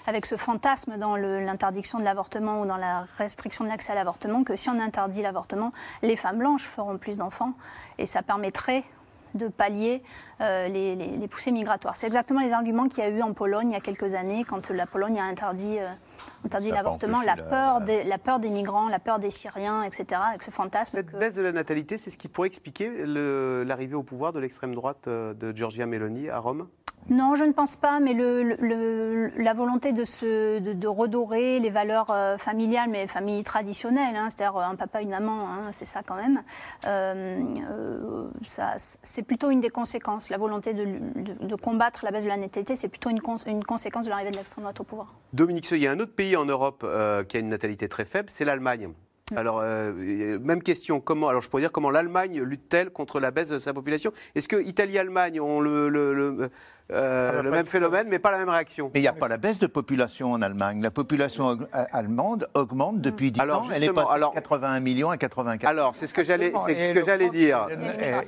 avec ce fantasme dans l'interdiction de l'avortement ou dans la restriction de l'accès à l'avortement que si on interdit l'avortement, les femmes blanches feront plus d'enfants. Et ça permettrait de pallier euh, les, poussées migratoires. C'est exactement les arguments qu'il y a eu en Pologne il y a quelques années, quand la Pologne a interdit, euh, interdit l'avortement, la, peur des, la peur des migrants, la peur des Syriens, etc., avec ce fantasme. Cette baisse de la natalité, c'est ce qui pourrait expliquer l'arrivée au pouvoir de l'extrême droite euh, de Giorgia Meloni à Rome? Non, je ne pense pas, mais le, la volonté de, se, de, redorer les valeurs euh, familiales, mais familles traditionnelles, hein, c'est-à-dire un papa, une maman, hein, c'est ça quand même, euh, c'est plutôt une des conséquences. La volonté de, combattre la baisse de la natalité, c'est plutôt une, une, conséquence de l'arrivée de l'extrême droite au pouvoir. Dominique il y a un autre pays en Europe qui a une natalité très faible, c'est l'Allemagne. Mm. Alors, même question, comment, alors je pourrais dire comment l'Allemagne lutte-t-elle contre la baisse de sa population? Est-ce que Italie-Allemagne ont le, le, euh, le même phénomène, mais pas la même réaction. Mais il n'y a pas la baisse de population en Allemagne. La population allemande augmente depuis 10 ans. Elle est passée alors, 81 millions à 84. Alors, c'est ce que j'allais, c'est ce que j'allais dire.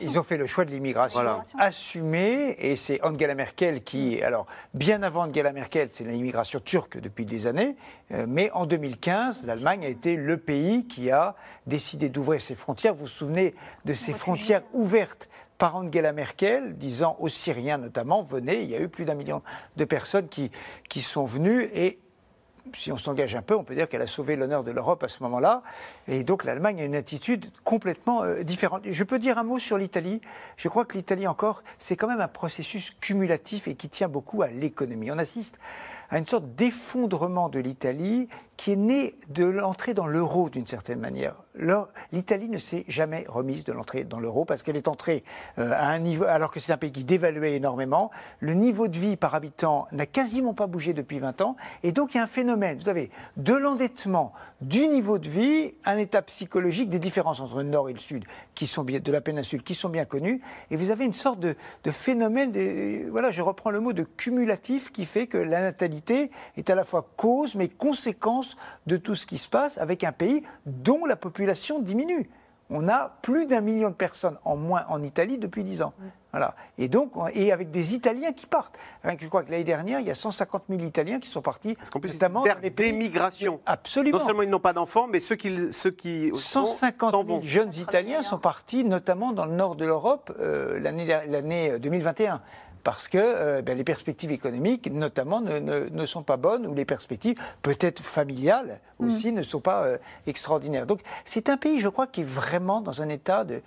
Ils ont fait le choix de l'immigration assumé, et c'est Angela Merkel qui, alors, bien avant Angela Merkel, c'est l'immigration turque depuis des années, euh, mais en 2015, l'Allemagne a été le pays qui a décidé d'ouvrir ses frontières. Vous vous souvenez de ces frontières ouvertes par Angela Merkel, disant aux Syriens notamment, venez, il y a eu plus d'un million de personnes qui, sont venues et si on s'engage un peu, on peut dire qu'elle a sauvé l'honneur de l'Europe à ce moment-là. Et donc l'Allemagne a une attitude complètement euh, différente. Je peux dire un mot sur l'Italie. Je crois que l'Italie encore, c'est quand même un processus cumulatif et qui tient beaucoup à l'économie. On assiste à une sorte d'effondrement de l'Italie qui est né de l'entrée dans l'euro d'une certaine manière. L'Italie ne s'est jamais remise de l'entrée dans l'euro parce qu'elle est entrée euh, à un niveau, alors que c'est un pays qui dévaluait énormément. Le niveau de vie par habitant n'a quasiment pas bougé depuis 20 ans. Et donc il y a un phénomène, vous avez de l'endettement, du niveau de vie, un état psychologique, des différences entre le nord et le sud qui sont de la péninsule qui sont bien connues. Et vous avez une sorte de, phénomène, voilà, je reprends le mot de cumulatif qui fait que la natalité est à la fois cause mais conséquence de tout ce qui se passe avec un pays dont la population diminue. On a plus d'un million de personnes en moins en Italie depuis dix ans. Voilà. Et donc, et avec des Italiens qui partent. Je crois que l'année dernière, il y a 150 000 Italiens qui sont partis, Parce plus, notamment vers des d'émigration? Absolument. Non seulement ils n'ont pas d'enfants, mais ceux qui, ceux qui 150 000 jeunes Italiens sont partis, notamment dans le nord de l'Europe, euh, l'année 2021 parce que euh, ben, les perspectives économiques, notamment, ne, sont pas bonnes, ou les perspectives, peut-être familiales aussi, mm. ne sont pas euh, extraordinaires. Donc c'est un pays, je crois, qui est vraiment dans un état de,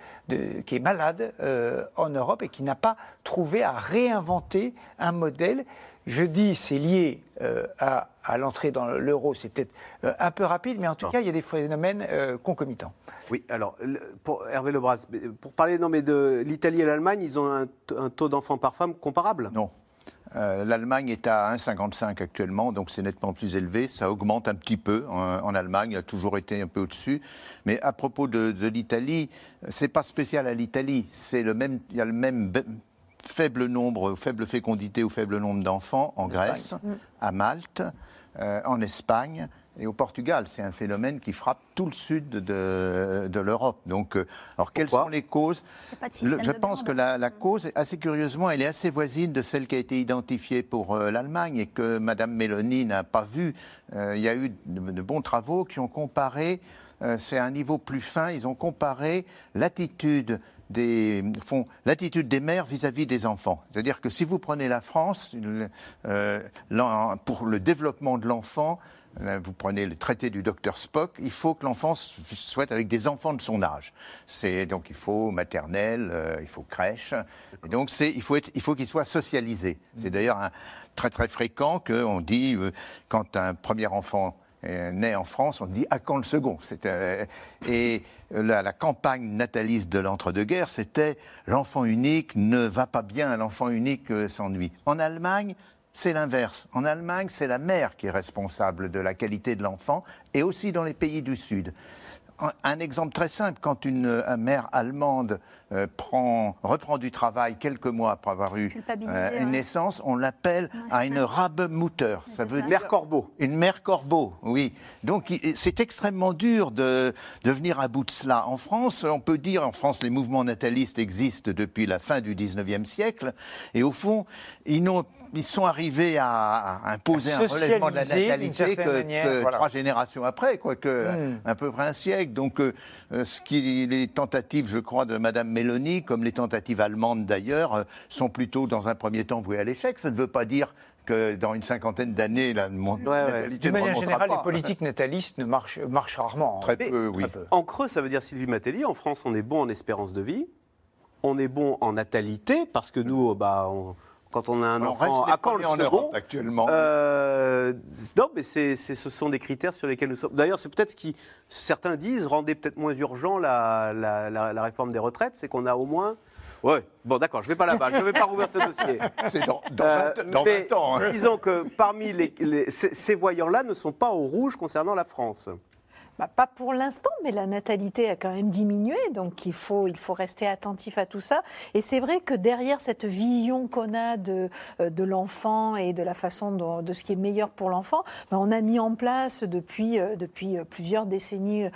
qui est malade euh, en Europe et qui n'a pas trouvé à réinventer un modèle. Je dis c'est lié à, l'entrée dans l'euro, c'est peut-être un peu rapide, mais en tout cas, il y a des phénomènes concomitants. Oui, alors, pour Hervé Lebras, pour parler non, mais de l'Italie et l'Allemagne, ils ont un, taux d'enfants par femme comparable? Non. Euh, L'Allemagne est à 1,55 actuellement, donc c'est nettement plus élevé. Ça augmente un petit peu en, Allemagne, il a toujours été un peu au-dessus. Mais à propos de, de l'Italie, c'est pas spécial à l'Italie. C'est le même, il y a le même faible nombre, faible fécondité ou faible nombre d'enfants en Grèce, à Malte, euh, en Espagne et au Portugal. C'est un phénomène qui frappe tout le sud de, l'Europe. Donc, euh, alors quelles sont les causes Je pense que la, cause, assez curieusement, elle est assez voisine de celle qui a été identifiée pour euh, l'Allemagne et que Madame Mélanie n'a pas vue. Euh, il y a eu de, bons travaux qui ont comparé. C'est un niveau plus fin. Ils ont comparé l'attitude des, font l'attitude des mères vis-à-vis des enfants. C'est-à-dire que si vous prenez la France, pour le développement de l'enfant, vous prenez le traité du docteur Spock, il faut que l'enfant soit avec des enfants de son âge. C'est donc il faut maternelle, euh, il faut crèche. Et donc c'est il faut être, il faut qu'il soit socialisé. C'est d'ailleurs très très fréquent qu'on dit euh, quand un premier enfant né en France, on dit à quand le second euh, Et la, la, campagne nataliste de l'entre-deux-guerres, c'était l'enfant unique ne va pas bien, l'enfant unique s'ennuie. En Allemagne, c'est l'inverse. En Allemagne, c'est la mère qui est responsable de la qualité de l'enfant, et aussi dans les pays du Sud. Un exemple très simple, quand une, mère allemande euh, prend, reprend du travail quelques mois après avoir eu euh, une naissance, on l'appelle à une Rabemutter. Ça veut dire mère corbeau. Une mère corbeau, oui. Donc c'est extrêmement dur de, de venir à bout de cela. En France, on peut dire, en France, les mouvements natalistes existent depuis la fin du 19e siècle, et au fond, ils n'ont ils sont arrivés à, imposer un relèvement de la natalité que, trois générations après, quoique hmm. à peu près un siècle. Donc, euh, euh, ce qui, les tentatives, je crois, de Madame Mélanie, comme les tentatives allemandes d'ailleurs, euh, sont plutôt dans un premier temps vouées à l'échec. Ça ne veut pas dire que dans une cinquantaine d'années, la natalité De manière générale, les politiques natalistes ne marchent, marchent rarement. Très peu, oui. En creux, ça veut dire Sylvie Matteli, en France, on est bon en espérance de vie, on est bon en natalité, parce que nous, bah, on quand on a un enfant à quand le en Europe actuellement euh, Non, mais ce sont des critères sur lesquels nous sommes. D'ailleurs, c'est peut-être ce qui, certains disent, rendait peut-être moins urgent la, la, réforme des retraites, c'est qu'on a au moins Ouais, bon d'accord, je ne vais pas là-bas, je ne vais pas [laughs] rouvrir ce dossier. C'est dans, dans, 20, euh, ans. Hein. Disons que parmi les, ces voyants-là ne sont pas au rouge concernant la France. Bah, pas pour l'instant, mais la natalité a quand même diminué, donc il faut, il faut rester attentif à tout ça. Et c'est vrai que derrière cette vision qu'on a de, euh, de l'enfant et de la façon dont, de ce qui est meilleur pour l'enfant, bah, on a mis en place depuis, euh, depuis euh, plusieurs décennies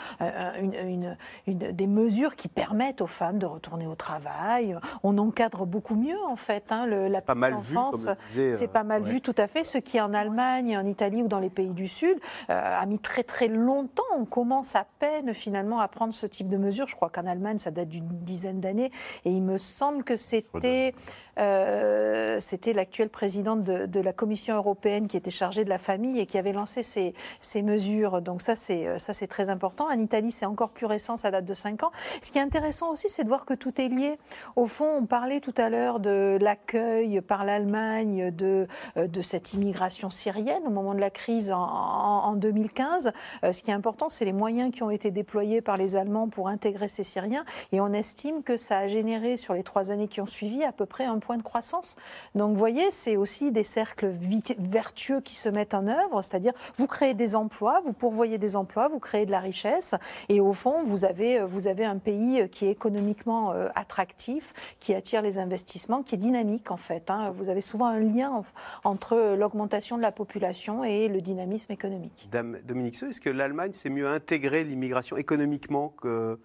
une, une, des mesures qui permettent aux femmes de retourner au travail. On encadre beaucoup mieux, en fait, hein, le, la pas mal enfance. C'est pas mal vu, tout à fait. Ce qui en Allemagne, en Italie ou dans les pays du Sud a mis très très longtemps commence à peine finalement à prendre ce type de mesures. Je crois qu'en Allemagne, ça date d'une dizaine d'années. Et il me semble que c'était euh, c'était l'actuel président de, la Commission européenne qui était chargé de la famille et qui avait lancé ces, mesures. Donc ça, c'est ça c'est très important. En Italie, c'est encore plus récent, ça date de 5 ans. Ce qui est intéressant aussi, c'est de voir que tout est lié. Au fond, on parlait tout à l'heure de l'accueil par l'Allemagne de, euh, cette immigration syrienne au moment de la crise en, en 2015. Euh, ce qui est important, c'est les moyens qui ont été déployés par les Allemands pour intégrer ces Syriens. Et on estime que ça a généré sur les trois années qui ont suivi à peu près un point de croissance. Donc vous voyez, c'est aussi des cercles vertueux qui se mettent en œuvre, c'est-à-dire vous créez des emplois, vous pourvoyez des emplois, vous créez de la richesse, et au fond, vous avez, vous avez un pays qui est économiquement euh, attractif, qui attire les investissements, qui est dynamique en fait. Hein. Vous avez souvent un lien entre l'augmentation de la population et le dynamisme économique. Dominique est-ce que l'Allemagne s'est mieux intégrée l'immigration économiquement que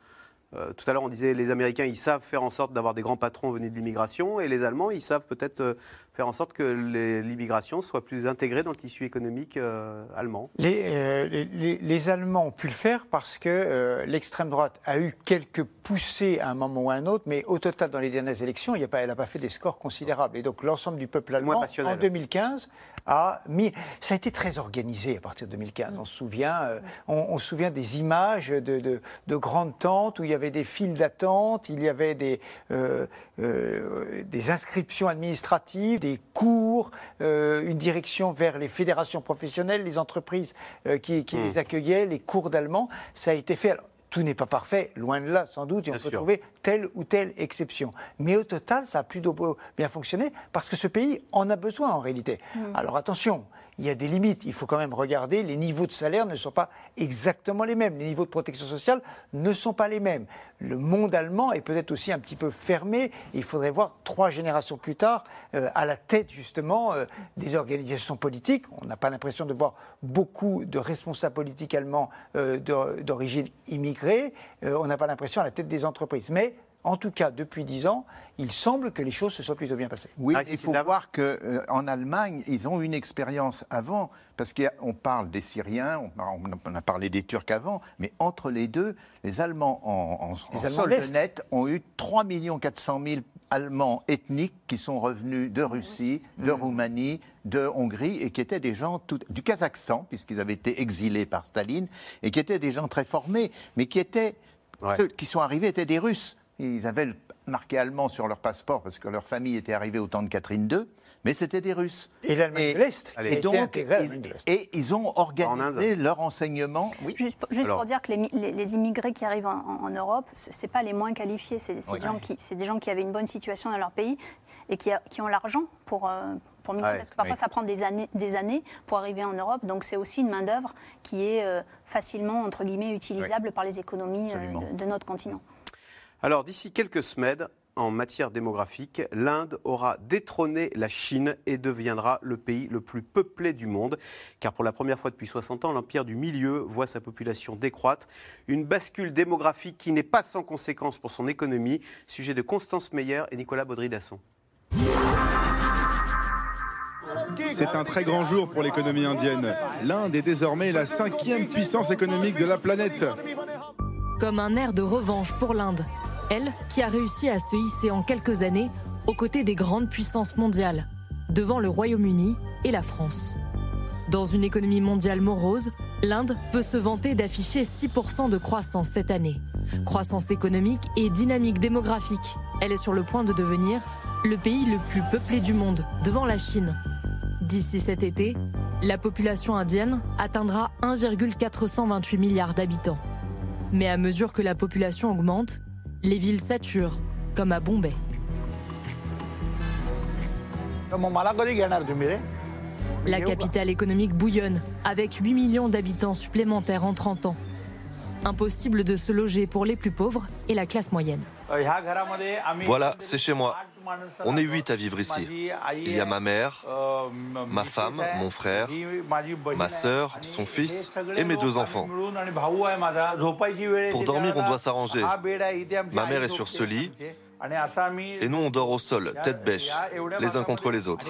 euh, tout à l'heure, on disait les Américains, ils savent faire en sorte d'avoir des grands patrons venus de l'immigration, et les Allemands, ils savent peut-être euh, faire en sorte que l'immigration soit plus intégrée dans le tissu économique euh, allemand. Les, les, Allemands ont pu le faire parce que l'extrême droite a eu quelques poussées à un moment ou à un autre, mais au total, dans les dernières élections, il a pas, elle n'a pas fait des scores considérables. Et donc l'ensemble du peuple allemand, en 2015, a mis. Ça a été très organisé à partir de 2015. On se souvient, on, se souvient des images de, de, de grandes tentes où il y avait des files d'attente, il y avait des, euh, euh, des inscriptions administratives, des cours, euh, une direction vers les fédérations professionnelles, les entreprises qui, qui hmm. les accueillaient, les cours d'allemand. Ça a été fait. Tout n'est pas parfait, loin de là, sans doute, et on peut trouver telle ou telle exception. Mais au total, ça a plutôt bien fonctionné parce que ce pays en a besoin en réalité. Hmm. Alors attention, il y a des limites. Il faut quand même regarder, les niveaux de salaire ne sont pas exactement les mêmes. Les niveaux de protection sociale ne sont pas les mêmes. Le monde allemand est peut-être aussi un petit peu fermé. Il faudrait voir trois générations plus tard, euh, à la tête justement euh, des organisations politiques. On n'a pas l'impression de voir beaucoup de responsables politiques allemands euh, d'origine immigrée. on n'a pas l'impression à la tête des entreprises. Mais en tout cas, depuis dix ans, il semble que les choses se soient plutôt bien passées. Oui, ah, il faut voir qu'en euh, Allemagne, ils ont une expérience avant, parce qu'on parle des Syriens, on, a parlé des Turcs avant, mais entre les deux, les Allemands en, en, sol net ont eu 3 400 000 Allemands ethniques qui sont revenus de Russie, de Roumanie, de Hongrie, et qui étaient des gens du Kazakhstan, puisqu'ils avaient été exilés par Staline, et qui étaient des gens très formés, mais qui étaient... Ceux qui sont arrivés étaient des Russes. Ils avaient marqué allemand sur leur passeport parce que leur famille était arrivée au temps de Catherine II, mais c'était des Russes. Et l'Allemagne de l'Est. Et, donc, et, ils ont organisé leur enseignement. Juste, pour dire que les, immigrés qui arrivent en, Europe, ce n'est pas les moins qualifiés, c'est des, gens qui avaient une bonne situation dans leur pays et qui, ont l'argent pour, euh, pour migrer. parce que parfois, ça prend des années, des années pour arriver en Europe. Donc, c'est aussi une main-d'œuvre qui est euh, facilement, entre guillemets, utilisable par les économies euh, de notre continent. Alors, d'ici quelques semaines, en matière démographique, l'Inde aura détrôné la Chine et deviendra le pays le plus peuplé du monde. Car pour la première fois depuis 60 ans, l'Empire du Milieu voit sa population décroître. Une bascule démographique qui n'est pas sans conséquence pour son économie. Sujet de Constance Meyer et Nicolas Baudry-Dasson. C'est un très grand jour pour l'économie indienne. L'Inde est désormais la cinquième puissance économique de la planète. Comme un air de revanche pour l'Inde elle qui a réussi à se hisser en quelques années aux côtés des grandes puissances mondiales, devant le Royaume-Uni et la France. Dans une économie mondiale morose, l'Inde peut se vanter d'afficher 6% de croissance cette année. Croissance économique et dynamique démographique. Elle est sur le point de devenir le pays le plus peuplé du monde, devant la Chine. D'ici cet été, la population indienne atteindra 1,428 milliards d'habitants. Mais à mesure que la population augmente, les villes saturent, comme à Bombay. La capitale économique bouillonne, avec 8 millions d'habitants supplémentaires en 30 ans. Impossible de se loger pour les plus pauvres et la classe moyenne. Voilà, c'est chez moi. On est huit à vivre ici. Il y a ma mère, ma femme, mon frère, ma sœur, son fils et mes deux enfants. Pour dormir, on doit s'arranger. Ma mère est sur ce lit. Et nous, on dort au sol, tête bêche, les uns contre les autres.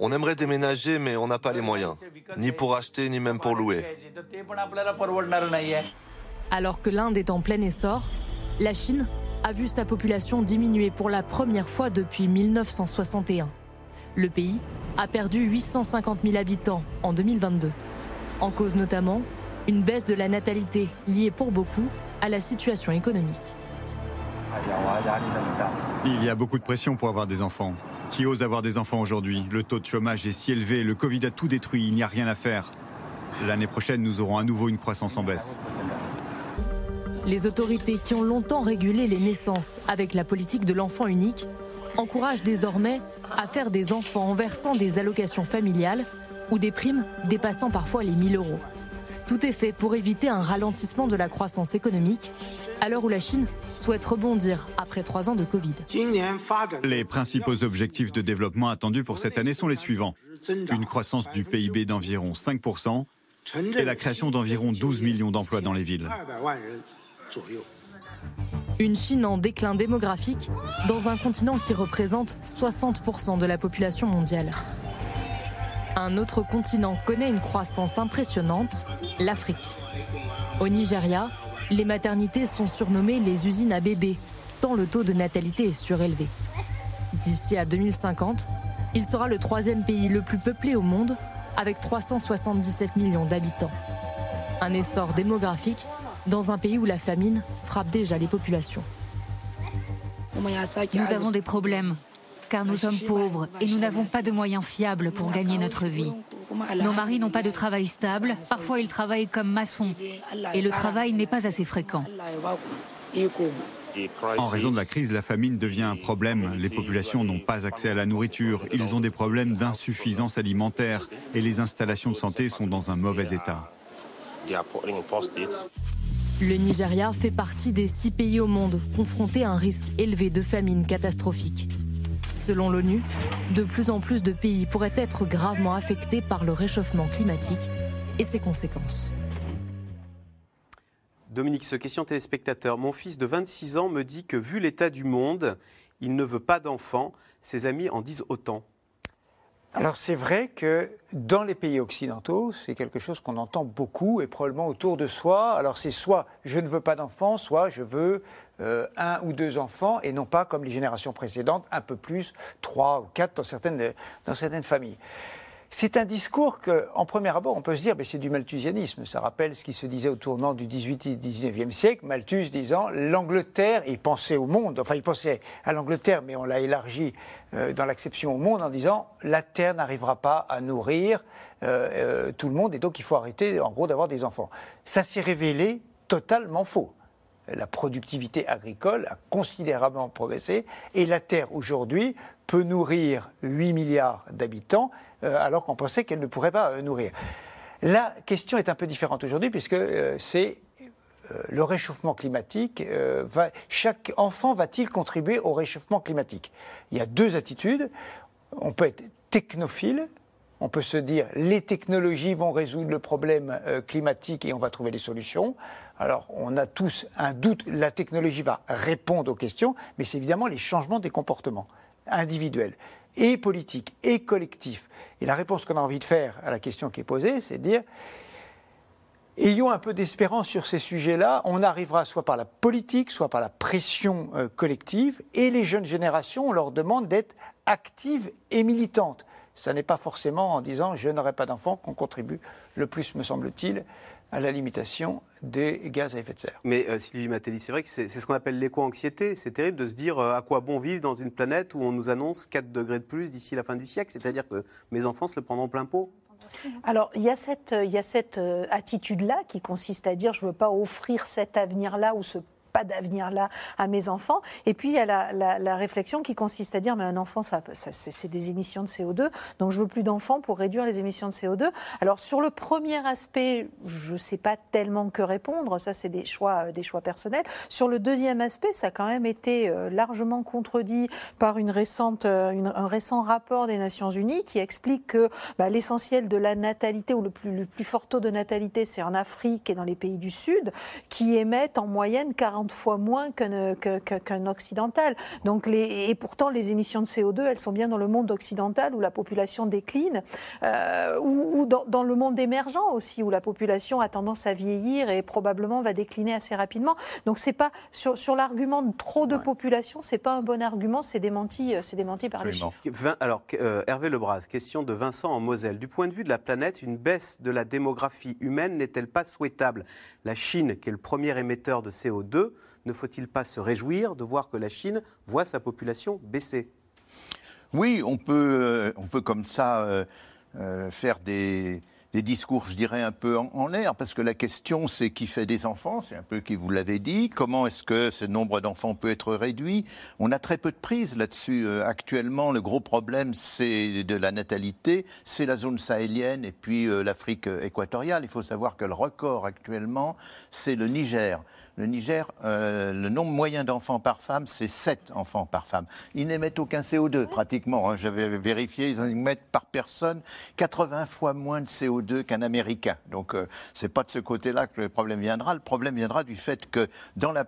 On aimerait déménager, mais on n'a pas les moyens, ni pour acheter, ni même pour louer. Alors que l'Inde est en plein essor, la Chine a vu sa population diminuer pour la première fois depuis 1961. Le pays a perdu 850 000 habitants en 2022. En cause notamment une baisse de la natalité liée pour beaucoup à la situation économique. Il y a beaucoup de pression pour avoir des enfants. Qui ose avoir des enfants aujourd'hui? Le taux de chômage est si élevé, le Covid a tout détruit, il n'y a rien à faire. L'année prochaine, nous aurons à nouveau une croissance en baisse. Les autorités qui ont longtemps régulé les naissances avec la politique de l'enfant unique encouragent désormais à faire des enfants en versant des allocations familiales ou des primes dépassant parfois les 1000 euros. Tout est fait pour éviter un ralentissement de la croissance économique, à l'heure où la Chine souhaite rebondir après trois ans de Covid. Les principaux objectifs de développement attendus pour cette année sont les suivants. Une croissance du PIB d'environ 5% et la création d'environ 12 millions d'emplois dans les villes. Une Chine en déclin démographique dans un continent qui représente 60% de la population mondiale. Un autre continent connaît une croissance impressionnante, l'Afrique. Au Nigeria, les maternités sont surnommées les usines à bébés, tant le taux de natalité est surélevé. D'ici à 2050, il sera le troisième pays le plus peuplé au monde, avec 377 millions d'habitants. Un essor démographique dans un pays où la famine frappe déjà les populations. Nous avons des problèmes, car nous sommes pauvres et nous n'avons pas de moyens fiables pour gagner notre vie. Nos maris n'ont pas de travail stable, parfois ils travaillent comme maçons, et le travail n'est pas assez fréquent. En raison de la crise, la famine devient un problème. Les populations n'ont pas accès à la nourriture, ils ont des problèmes d'insuffisance alimentaire et les installations de santé sont dans un mauvais état. Le Nigeria fait partie des six pays au monde confrontés à un risque élevé de famine catastrophique. Selon l'ONU, de plus en plus de pays pourraient être gravement affectés par le réchauffement climatique et ses conséquences. Dominique, ce question téléspectateur. Mon fils de 26 ans me dit que vu l'état du monde, il ne veut pas d'enfants. Ses amis en disent autant. Alors c'est vrai que dans les pays occidentaux, c'est quelque chose qu'on entend beaucoup et probablement autour de soi. Alors c'est soit je ne veux pas d'enfants, soit je veux euh, un ou deux enfants et non pas comme les générations précédentes, un peu plus, trois ou quatre dans certaines, dans certaines familles. C'est un discours qu'en premier abord, on peut se dire, mais c'est du malthusianisme. Ça rappelle ce qui se disait au tournant du 18 et 19e siècle. Malthus disant, l'Angleterre, il pensait au monde, enfin il pensait à l'Angleterre, mais on l'a élargi euh, dans l'acception au monde en disant, la Terre n'arrivera pas à nourrir euh, euh, tout le monde et donc il faut arrêter, en gros, d'avoir des enfants. Ça s'est révélé totalement faux la productivité agricole a considérablement progressé et la Terre aujourd'hui peut nourrir 8 milliards d'habitants euh, alors qu'on pensait qu'elle ne pourrait pas euh, nourrir. La question est un peu différente aujourd'hui puisque euh, c'est le réchauffement climatique. chaque enfant va-t-il contribuer au réchauffement climatique? Il y a deux attitudes. On peut être technophile, on peut se dire les technologies vont résoudre le problème climatique et on va trouver des solutions. Alors, on a tous un doute, la technologie va répondre aux questions, mais c'est évidemment les changements des comportements individuels et politiques et collectifs. Et la réponse qu'on a envie de faire à la question qui est posée, c'est de dire ayons un peu d'espérance sur ces sujets-là. On arrivera soit par la politique, soit par la pression euh, collective. Et les jeunes générations, on leur demande d'être actives et militantes. Ce n'est pas forcément en disant je n'aurai pas d'enfants qu'on contribue le plus, me semble-t-il, à la limitation des gaz à effet de serre. Mais euh, Sylvie Matelli, c'est vrai que c'est ce qu'on appelle l'éco-anxiété. C'est terrible de se dire euh, à quoi bon vivre dans une planète où on nous annonce 4 degrés de plus d'ici la fin du siècle? C'est-à-dire que mes enfants se le prendront plein pot. Alors, il y a cette, il y a cette euh, attitude-là qui consiste à dire je ne veux pas offrir cet avenir-là ou ce pas d'avenir là à mes enfants. Et puis il y a la, réflexion qui consiste à dire mais un enfant, ça, c'est des émissions de CO2, donc je veux plus d'enfants pour réduire les émissions de CO2. Alors sur le premier aspect, je ne sais pas tellement que répondre, ça c'est des choix, euh, des choix personnels. Sur le deuxième aspect, ça a quand même été euh, largement contredit par une récente, euh, un récent rapport des Nations Unies qui explique que bah, l'essentiel de la natalité ou le plus, le plus fort taux de natalité, c'est en Afrique et dans les pays du Sud, qui émettent en moyenne 40 fois moins qu'un occidental. Donc les, et pourtant, les émissions de CO2, elles sont bien dans le monde occidental où la population décline, euh, ou, dans, le monde émergent aussi où la population a tendance à vieillir et probablement va décliner assez rapidement. Donc c'est pas sur, sur l'argument de trop de population, c'est pas un bon argument, c'est démenti, euh, c'est démenti par les chiffres. alors euh, Hervé Lebras, question de Vincent en Moselle. Du point de vue de la planète, une baisse de la démographie humaine n'est-elle pas souhaitable? La Chine, qui est le premier émetteur de CO2, ne faut-il pas se réjouir de voir que la Chine voit sa population baisser? Oui, on peut, euh, on peut comme ça euh, euh, faire des, discours, je dirais, un peu en, l'air, parce que la question, c'est qui fait des enfants, c'est un peu qui vous l'avez dit, comment est-ce que ce nombre d'enfants peut être réduit? On a très peu de prise là-dessus. actuellement, le gros problème, c'est de la natalité, c'est la zone sahélienne et puis l'Afrique équatoriale. Il faut savoir que le record actuellement, c'est le Niger. Le Niger, euh, le nombre moyen d'enfants par femme, c'est 7 enfants par femme. Ils n'émettent aucun CO2 pratiquement. Hein. J'avais vérifié, ils émettent par personne 80 fois moins de CO2 qu'un Américain. Donc euh, c'est pas de ce côté-là que le problème viendra. Le problème viendra du fait que dans la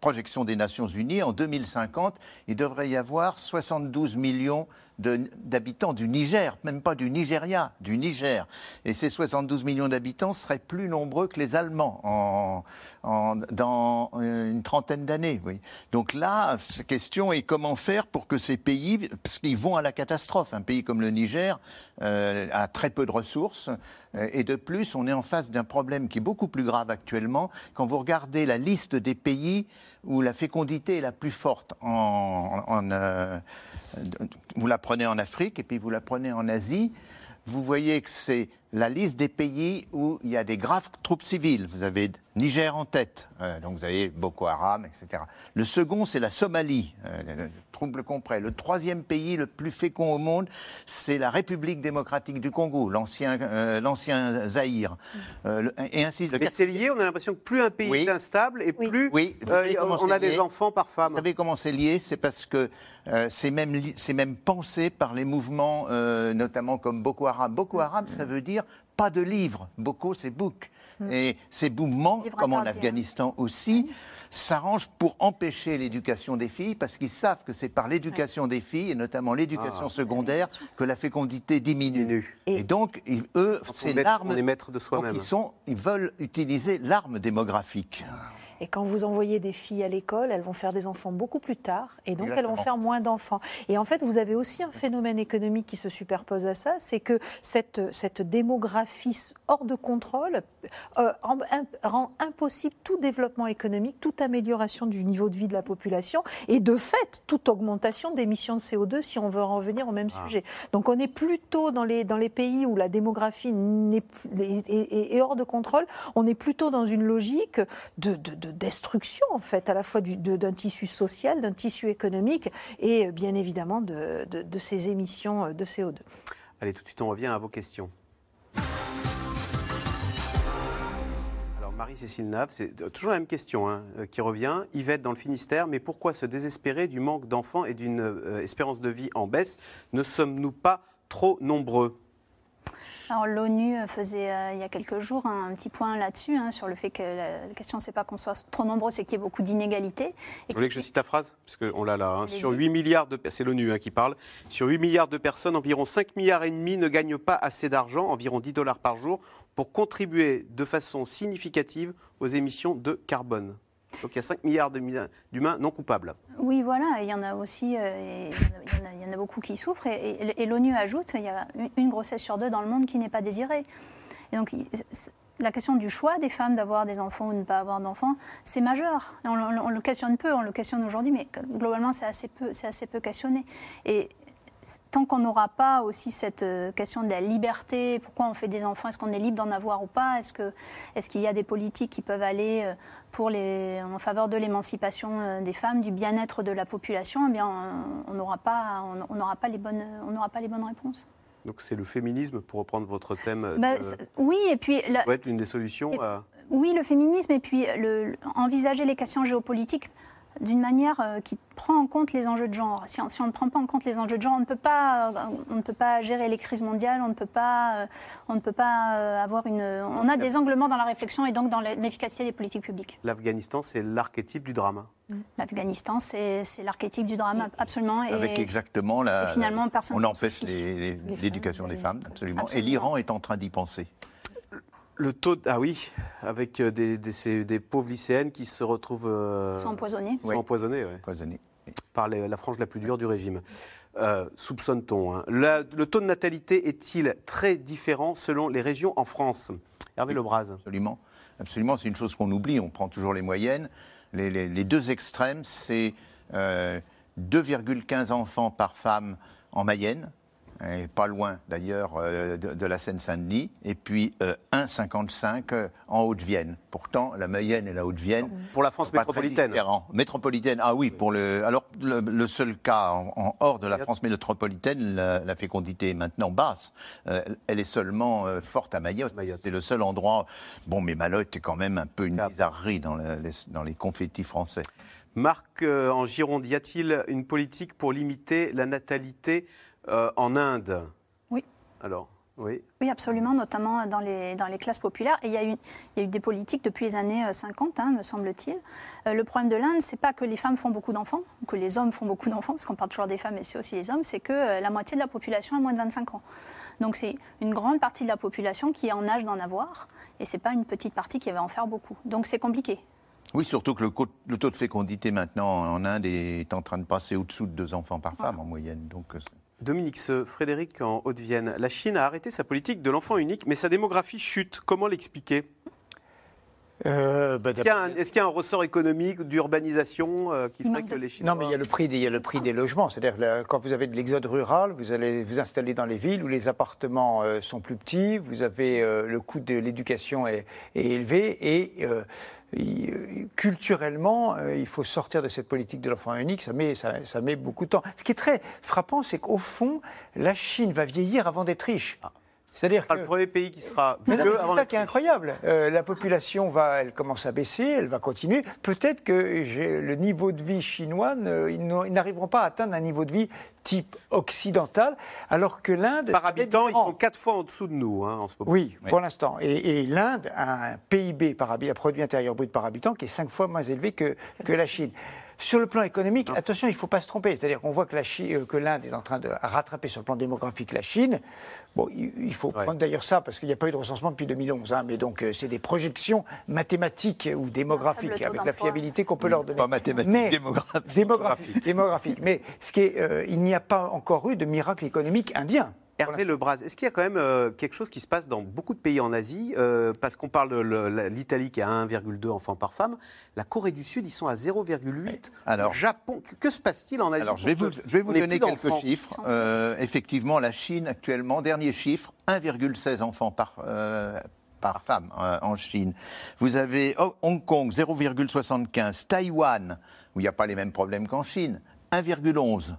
projection des Nations Unies, en 2050, il devrait y avoir 72 millions d'habitants du Niger, même pas du Nigeria, du Niger. Et ces 72 millions d'habitants seraient plus nombreux que les Allemands en, dans une trentaine d'années. Oui. Donc là, la question est comment faire pour que ces pays, parce qu'ils vont à la catastrophe, un pays comme le Niger euh, a très peu de ressources, euh, et de plus, on est en face d'un problème qui est beaucoup plus grave actuellement. Quand vous regardez la liste des pays où la fécondité est la plus forte en, euh, vous la prenez en Afrique et puis vous la prenez en Asie, vous voyez que c'est la liste des pays où il y a des graves troupes civiles. Vous avez Niger en tête, euh, donc vous avez Boko Haram, etc. Le second, c'est la Somalie, euh, trouble complet. Le troisième pays le plus fécond au monde, c'est la République démocratique du Congo, l'ancien euh, l'ancien Zaïre. et ainsi. Mais c'est lié, on a l'impression que plus un pays est instable et plus on a des enfants par femme. Vous savez comment c'est lié? C'est parce que c'est même, même pensé par les mouvements, notamment comme Boko Haram. Boko Haram, ça veut dire pas de livres. Boko, c'est book. Hmm. Et ces mouvements, comme en Afghanistan aussi, s'arrangent pour empêcher l'éducation des filles parce qu'ils savent que c'est par l'éducation des filles, et notamment l'éducation ah. secondaire, que la fécondité diminue. Et, donc, eux, c'est l'arme. de soi-même. Ils, ils veulent utiliser l'arme démographique. Et quand vous envoyez des filles à l'école, elles vont faire des enfants beaucoup plus tard, et donc elles vont faire moins d'enfants. Et en fait, vous avez aussi un phénomène économique qui se superpose à ça, c'est que cette, cette démographie hors de contrôle euh, rend impossible tout développement économique, toute amélioration du niveau de vie de la population, et de fait, toute augmentation d'émissions de CO2 si on veut en revenir au même ah. sujet. Donc on est plutôt dans les, dans les pays où la démographie est, est, hors de contrôle, on est plutôt dans une logique de, de de destruction, en fait, à la fois d'un tissu social, d'un tissu économique et bien évidemment de, ces émissions de CO2. Allez, tout de suite, on revient à vos questions. Alors, Marie-Cécile Nave, c'est toujours la même question hein, euh, qui revient. Yvette dans le Finistère, mais pourquoi se désespérer du manque d'enfants et d'une euh, espérance de vie en baisse? Ne sommes-nous pas trop nombreux? l'ONU faisait euh, il y a quelques jours un, petit point là-dessus, hein, sur le fait que la, question, c'est pas qu'on soit trop nombreux, c'est qu'il y ait beaucoup d'inégalités. Vous voulez que je cite ta phrase? Parce qu'on l'a là. Hein. Sur 8 milliards de... C'est l'ONU hein, qui parle. Sur 8 milliards de personnes, environ 5 milliards et demi ne gagnent pas assez d'argent, environ 10 dollars par jour, pour contribuer de façon significative aux émissions de carbone. Donc il y a 5 milliards d'humains non coupables. Oui, voilà, il y en a aussi, euh, il, y en a, beaucoup qui souffrent. Et, l'ONU ajoute, il y a une grossesse sur deux dans le monde qui n'est pas désirée. Donc la question du choix des femmes d'avoir des enfants ou de ne pas avoir d'enfants, c'est majeur. On, le questionne peu, on le questionne aujourd'hui, mais globalement, c'est assez peu, assez peu questionné. Tant qu'on n'aura pas aussi cette euh, question de la liberté, pourquoi on fait des enfants, est-ce qu'on est libre d'en avoir ou pas, est-ce qu'il est y a des politiques qui peuvent aller euh, pour les, en faveur de l'émancipation euh, des femmes, du bien-être de la population, eh bien, on n'aura pas, on, pas, les bonnes, on pas les bonnes réponses. Donc c'est le féminisme, pour reprendre votre thème bah, Oui, et puis... Ça peut être l'une des solutions Oui, le féminisme, et puis le, envisager les questions géopolitiques d'une manière euh, qui prend en compte les enjeux de genre. Si on, ne prend pas en compte les enjeux de genre, on ne peut pas, euh, on ne peut pas gérer les crises mondiales, on ne peut pas, euh, on ne peut pas avoir une. On a des anglements dans la réflexion et donc dans l'efficacité des politiques publiques. L'Afghanistan, c'est l'archétype du drame. Mm. L'Afghanistan, c'est l'archétype du drame, absolument. Avec exactement la. finalement, personne on empêche l'éducation des femmes, absolument. Et l'Iran est en train d'y penser. Le taux, ah oui, avec euh, des, des, pauvres lycéennes qui se retrouvent. Euh, sont empoisonnées. Sont empoisonnées, oui. Par la frange la plus dure du régime. Euh, soupçonne-t-on. Hein. Le taux de natalité est-il très différent selon les régions en France? Hervé Lebras. Absolument. Absolument, c'est une chose qu'on oublie. On prend toujours les moyennes. Les, les deux extrêmes, c'est 2,15 enfants par femme en Mayenne, pas loin d'ailleurs euh, de, la Seine-Saint-Denis, et puis 1,55 euh, euh, en Haute-Vienne. Pourtant, la Mayenne et la Haute-Vienne. Pour la France métropolitaine Métropolitaine, ah oui, pour le. Alors, le, seul cas en, hors de la France métropolitaine, la, fécondité est maintenant basse. elle est seulement forte à Mayotte. C'est le seul endroit. Bon, mais Mayotte est quand même un peu une bizarrerie dans, les, dans les confettis français. Marc, en Gironde, y a-t-il une politique pour limiter la natalité euh, en Inde Oui. Alors oui. oui, absolument, notamment dans les, dans les classes populaires. Et il y, a eu, il y a eu des politiques depuis les années 50, euh, hein, me semble-t-il. Euh, le problème de l'Inde, c'est pas que les femmes font beaucoup d'enfants, ou que les hommes font beaucoup d'enfants, parce qu'on parle toujours des femmes, mais c'est aussi les hommes, c'est que la moitié de la population a moins de 25 ans. Donc c'est une grande partie de la population qui est en âge d'en avoir, et c'est pas une petite partie qui va en faire beaucoup. Donc c'est compliqué. Oui, surtout que le, taux de fécondité maintenant en Inde est en train de passer au-dessous de deux enfants par femme en moyenne. Donc Dominique Frédéric en Haute-Vienne. La Chine a arrêté sa politique de l'enfant unique, mais sa démographie chute. Comment l'expliquer? Euh, bah, Est-ce qu'il y, a un ressort économique d'urbanisation euh, qui ferait que les Chinois... Non, mais il y a le prix des, il y a le prix des logements. C'est-à-dire quand vous avez de l'exode rural, vous allez vous installer dans les villes où les appartements euh, sont plus petits, vous avez le coût de l'éducation est, est, élevé et culturellement, il faut sortir de cette politique de l'enfant unique, ça met, ça, ça, met beaucoup de temps. Ce qui est très frappant, c'est qu'au fond, la Chine va vieillir avant d'être riche. Ah. C'est-à-dire que le premier pays qui sera C'est ça qui est incroyable. Euh, la population va, elle commence à baisser, elle va continuer. Peut-être que le niveau de vie chinois, ils n'arriveront pas à atteindre un niveau de vie type occidental, alors que l'Inde. Par habitant, ils sont quatre fois en dessous de nous hein, en ce moment. Oui, pour l'instant. Et, l'Inde a un PIB par habitant, un produit intérieur brut par habitant, qui est cinq fois moins élevé que, que la Chine. Sur le plan économique, attention, il ne faut pas se tromper. C'est-à-dire qu'on voit que, euh, que l'Inde est en train de rattraper sur le plan démographique la Chine. Bon, il faut prendre d'ailleurs ça, parce qu'il n'y a pas eu de recensement depuis 2011. Hein, mais donc, euh, c'est des projections mathématiques ou démographiques, avec la fiabilité qu'on peut leur donner. Pas mathématiques, mais, démographiques. Démographiques. démographiques. Mais ce qui est, euh, il n'y a pas encore eu de miracle économique indien. Hervé Lebras, est-ce qu'il y a quand même euh, quelque chose qui se passe dans beaucoup de pays en Asie euh, Parce qu'on parle de l'Italie qui a 1,2 enfants par femme. La Corée du Sud, ils sont à 0,8. Alors, le Japon, que se passe-t-il en Asie Alors, je vais vous, je vais vous donner quelques chiffres. Euh, effectivement, la Chine, actuellement, dernier chiffre, 1,16 enfants par, par femme en Chine. Vous avez Hong Kong, 0,75. Taïwan, où il n'y a pas les mêmes problèmes qu'en Chine, 1,11.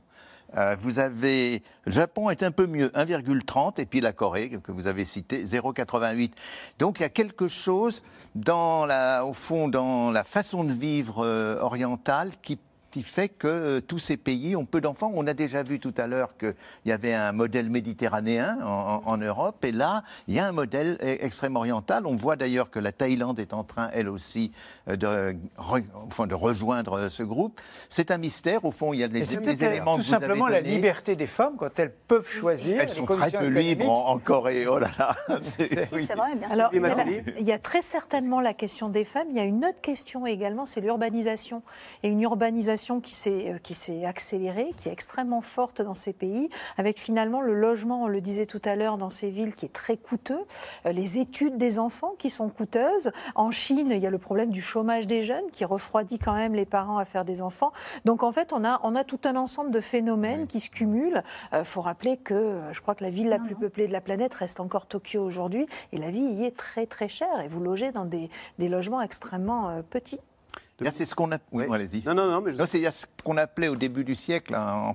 Euh, vous avez, le Japon est un peu mieux, 1,30, et puis la Corée, que vous avez cité, 0,88. Donc il y a quelque chose au fond, dans la façon de vivre euh, orientale qui qui fait que euh, tous ces pays ont peu d'enfants. On a déjà vu tout à l'heure qu'il y avait un modèle méditerranéen en, Europe, et là, il y a un modèle e, extrême-oriental. On voit d'ailleurs que la Thaïlande est en train, elle aussi, euh, de, enfin, de rejoindre ce groupe. C'est un mystère, au fond, il y a des, éléments tout que vous simplement la liberté des femmes quand elles peuvent choisir. Elles sont très peu libres en, Corée. Oh là là. [laughs] C'est vrai, bien Alors, il y, a très certainement la question des femmes. Il y a une autre question également, c'est l'urbanisation. Et une urbanisation migration qui s'est euh, qui s'est accélérée, qui est extrêmement forte dans ces pays, avec finalement le logement, on le disait tout à l'heure, dans ces villes qui est très coûteux, euh, les études des enfants qui sont coûteuses. En Chine, il y a le problème du chômage des jeunes qui refroidit quand même les parents à faire des enfants. Donc en fait, on a on a tout un ensemble de phénomènes qui se cumulent. Il faut rappeler que je crois que la ville la plus peuplée de la planète reste encore Tokyo aujourd'hui, et la vie y est très très chère. Et vous logez dans des, des logements extrêmement petits. C'est ce qu'on a. Oui. allez-y. Non, non, non. Mais c'est ce qu'on appelait au début du siècle, en,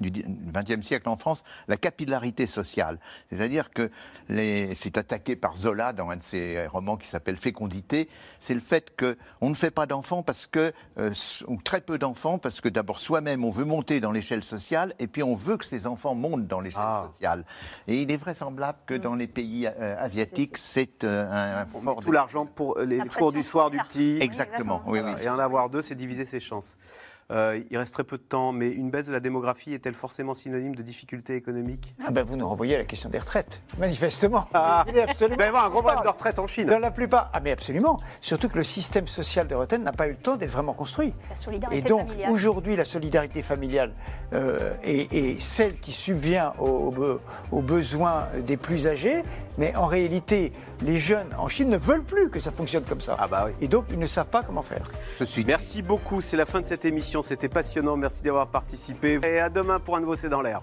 du XXe siècle en France, la capillarité sociale. C'est-à-dire que c'est attaqué par Zola dans un de ses romans qui s'appelle Fécondité. C'est le fait qu'on ne fait pas d'enfants parce que, euh, ou très peu d'enfants parce que d'abord soi-même on veut monter dans l'échelle sociale et puis on veut que ses enfants montent dans l'échelle ah. sociale. Et il est vraisemblable que dans les pays euh, asiatiques, c'est euh, un, fort. Tout l'argent pour les cours du soir du petit. Exactement. Oui, et en avoir deux, c'est diviser ses chances. Euh, il reste très peu de temps, mais une baisse de la démographie est-elle forcément synonyme de difficultés économiques? Ah ben Vous nous renvoyez à la question des retraites, manifestement. Ah. Il absolument. Ben, un gros problème de retraite en Chine. Dans la plupart. Ah mais absolument. Surtout que le système social de retraite n'a pas eu le temps d'être vraiment construit. La solidarité Et donc aujourd'hui, la solidarité familiale euh, est, celle qui subvient aux, aux besoins des plus âgés, mais en réalité, les jeunes en Chine ne veulent plus que ça fonctionne comme ça. Ah bah oui. Et donc, ils ne savent pas comment faire. Merci beaucoup. C'est la fin de cette émission. C'était passionnant. Merci d'avoir participé. Et à demain pour un nouveau C'est dans l'air.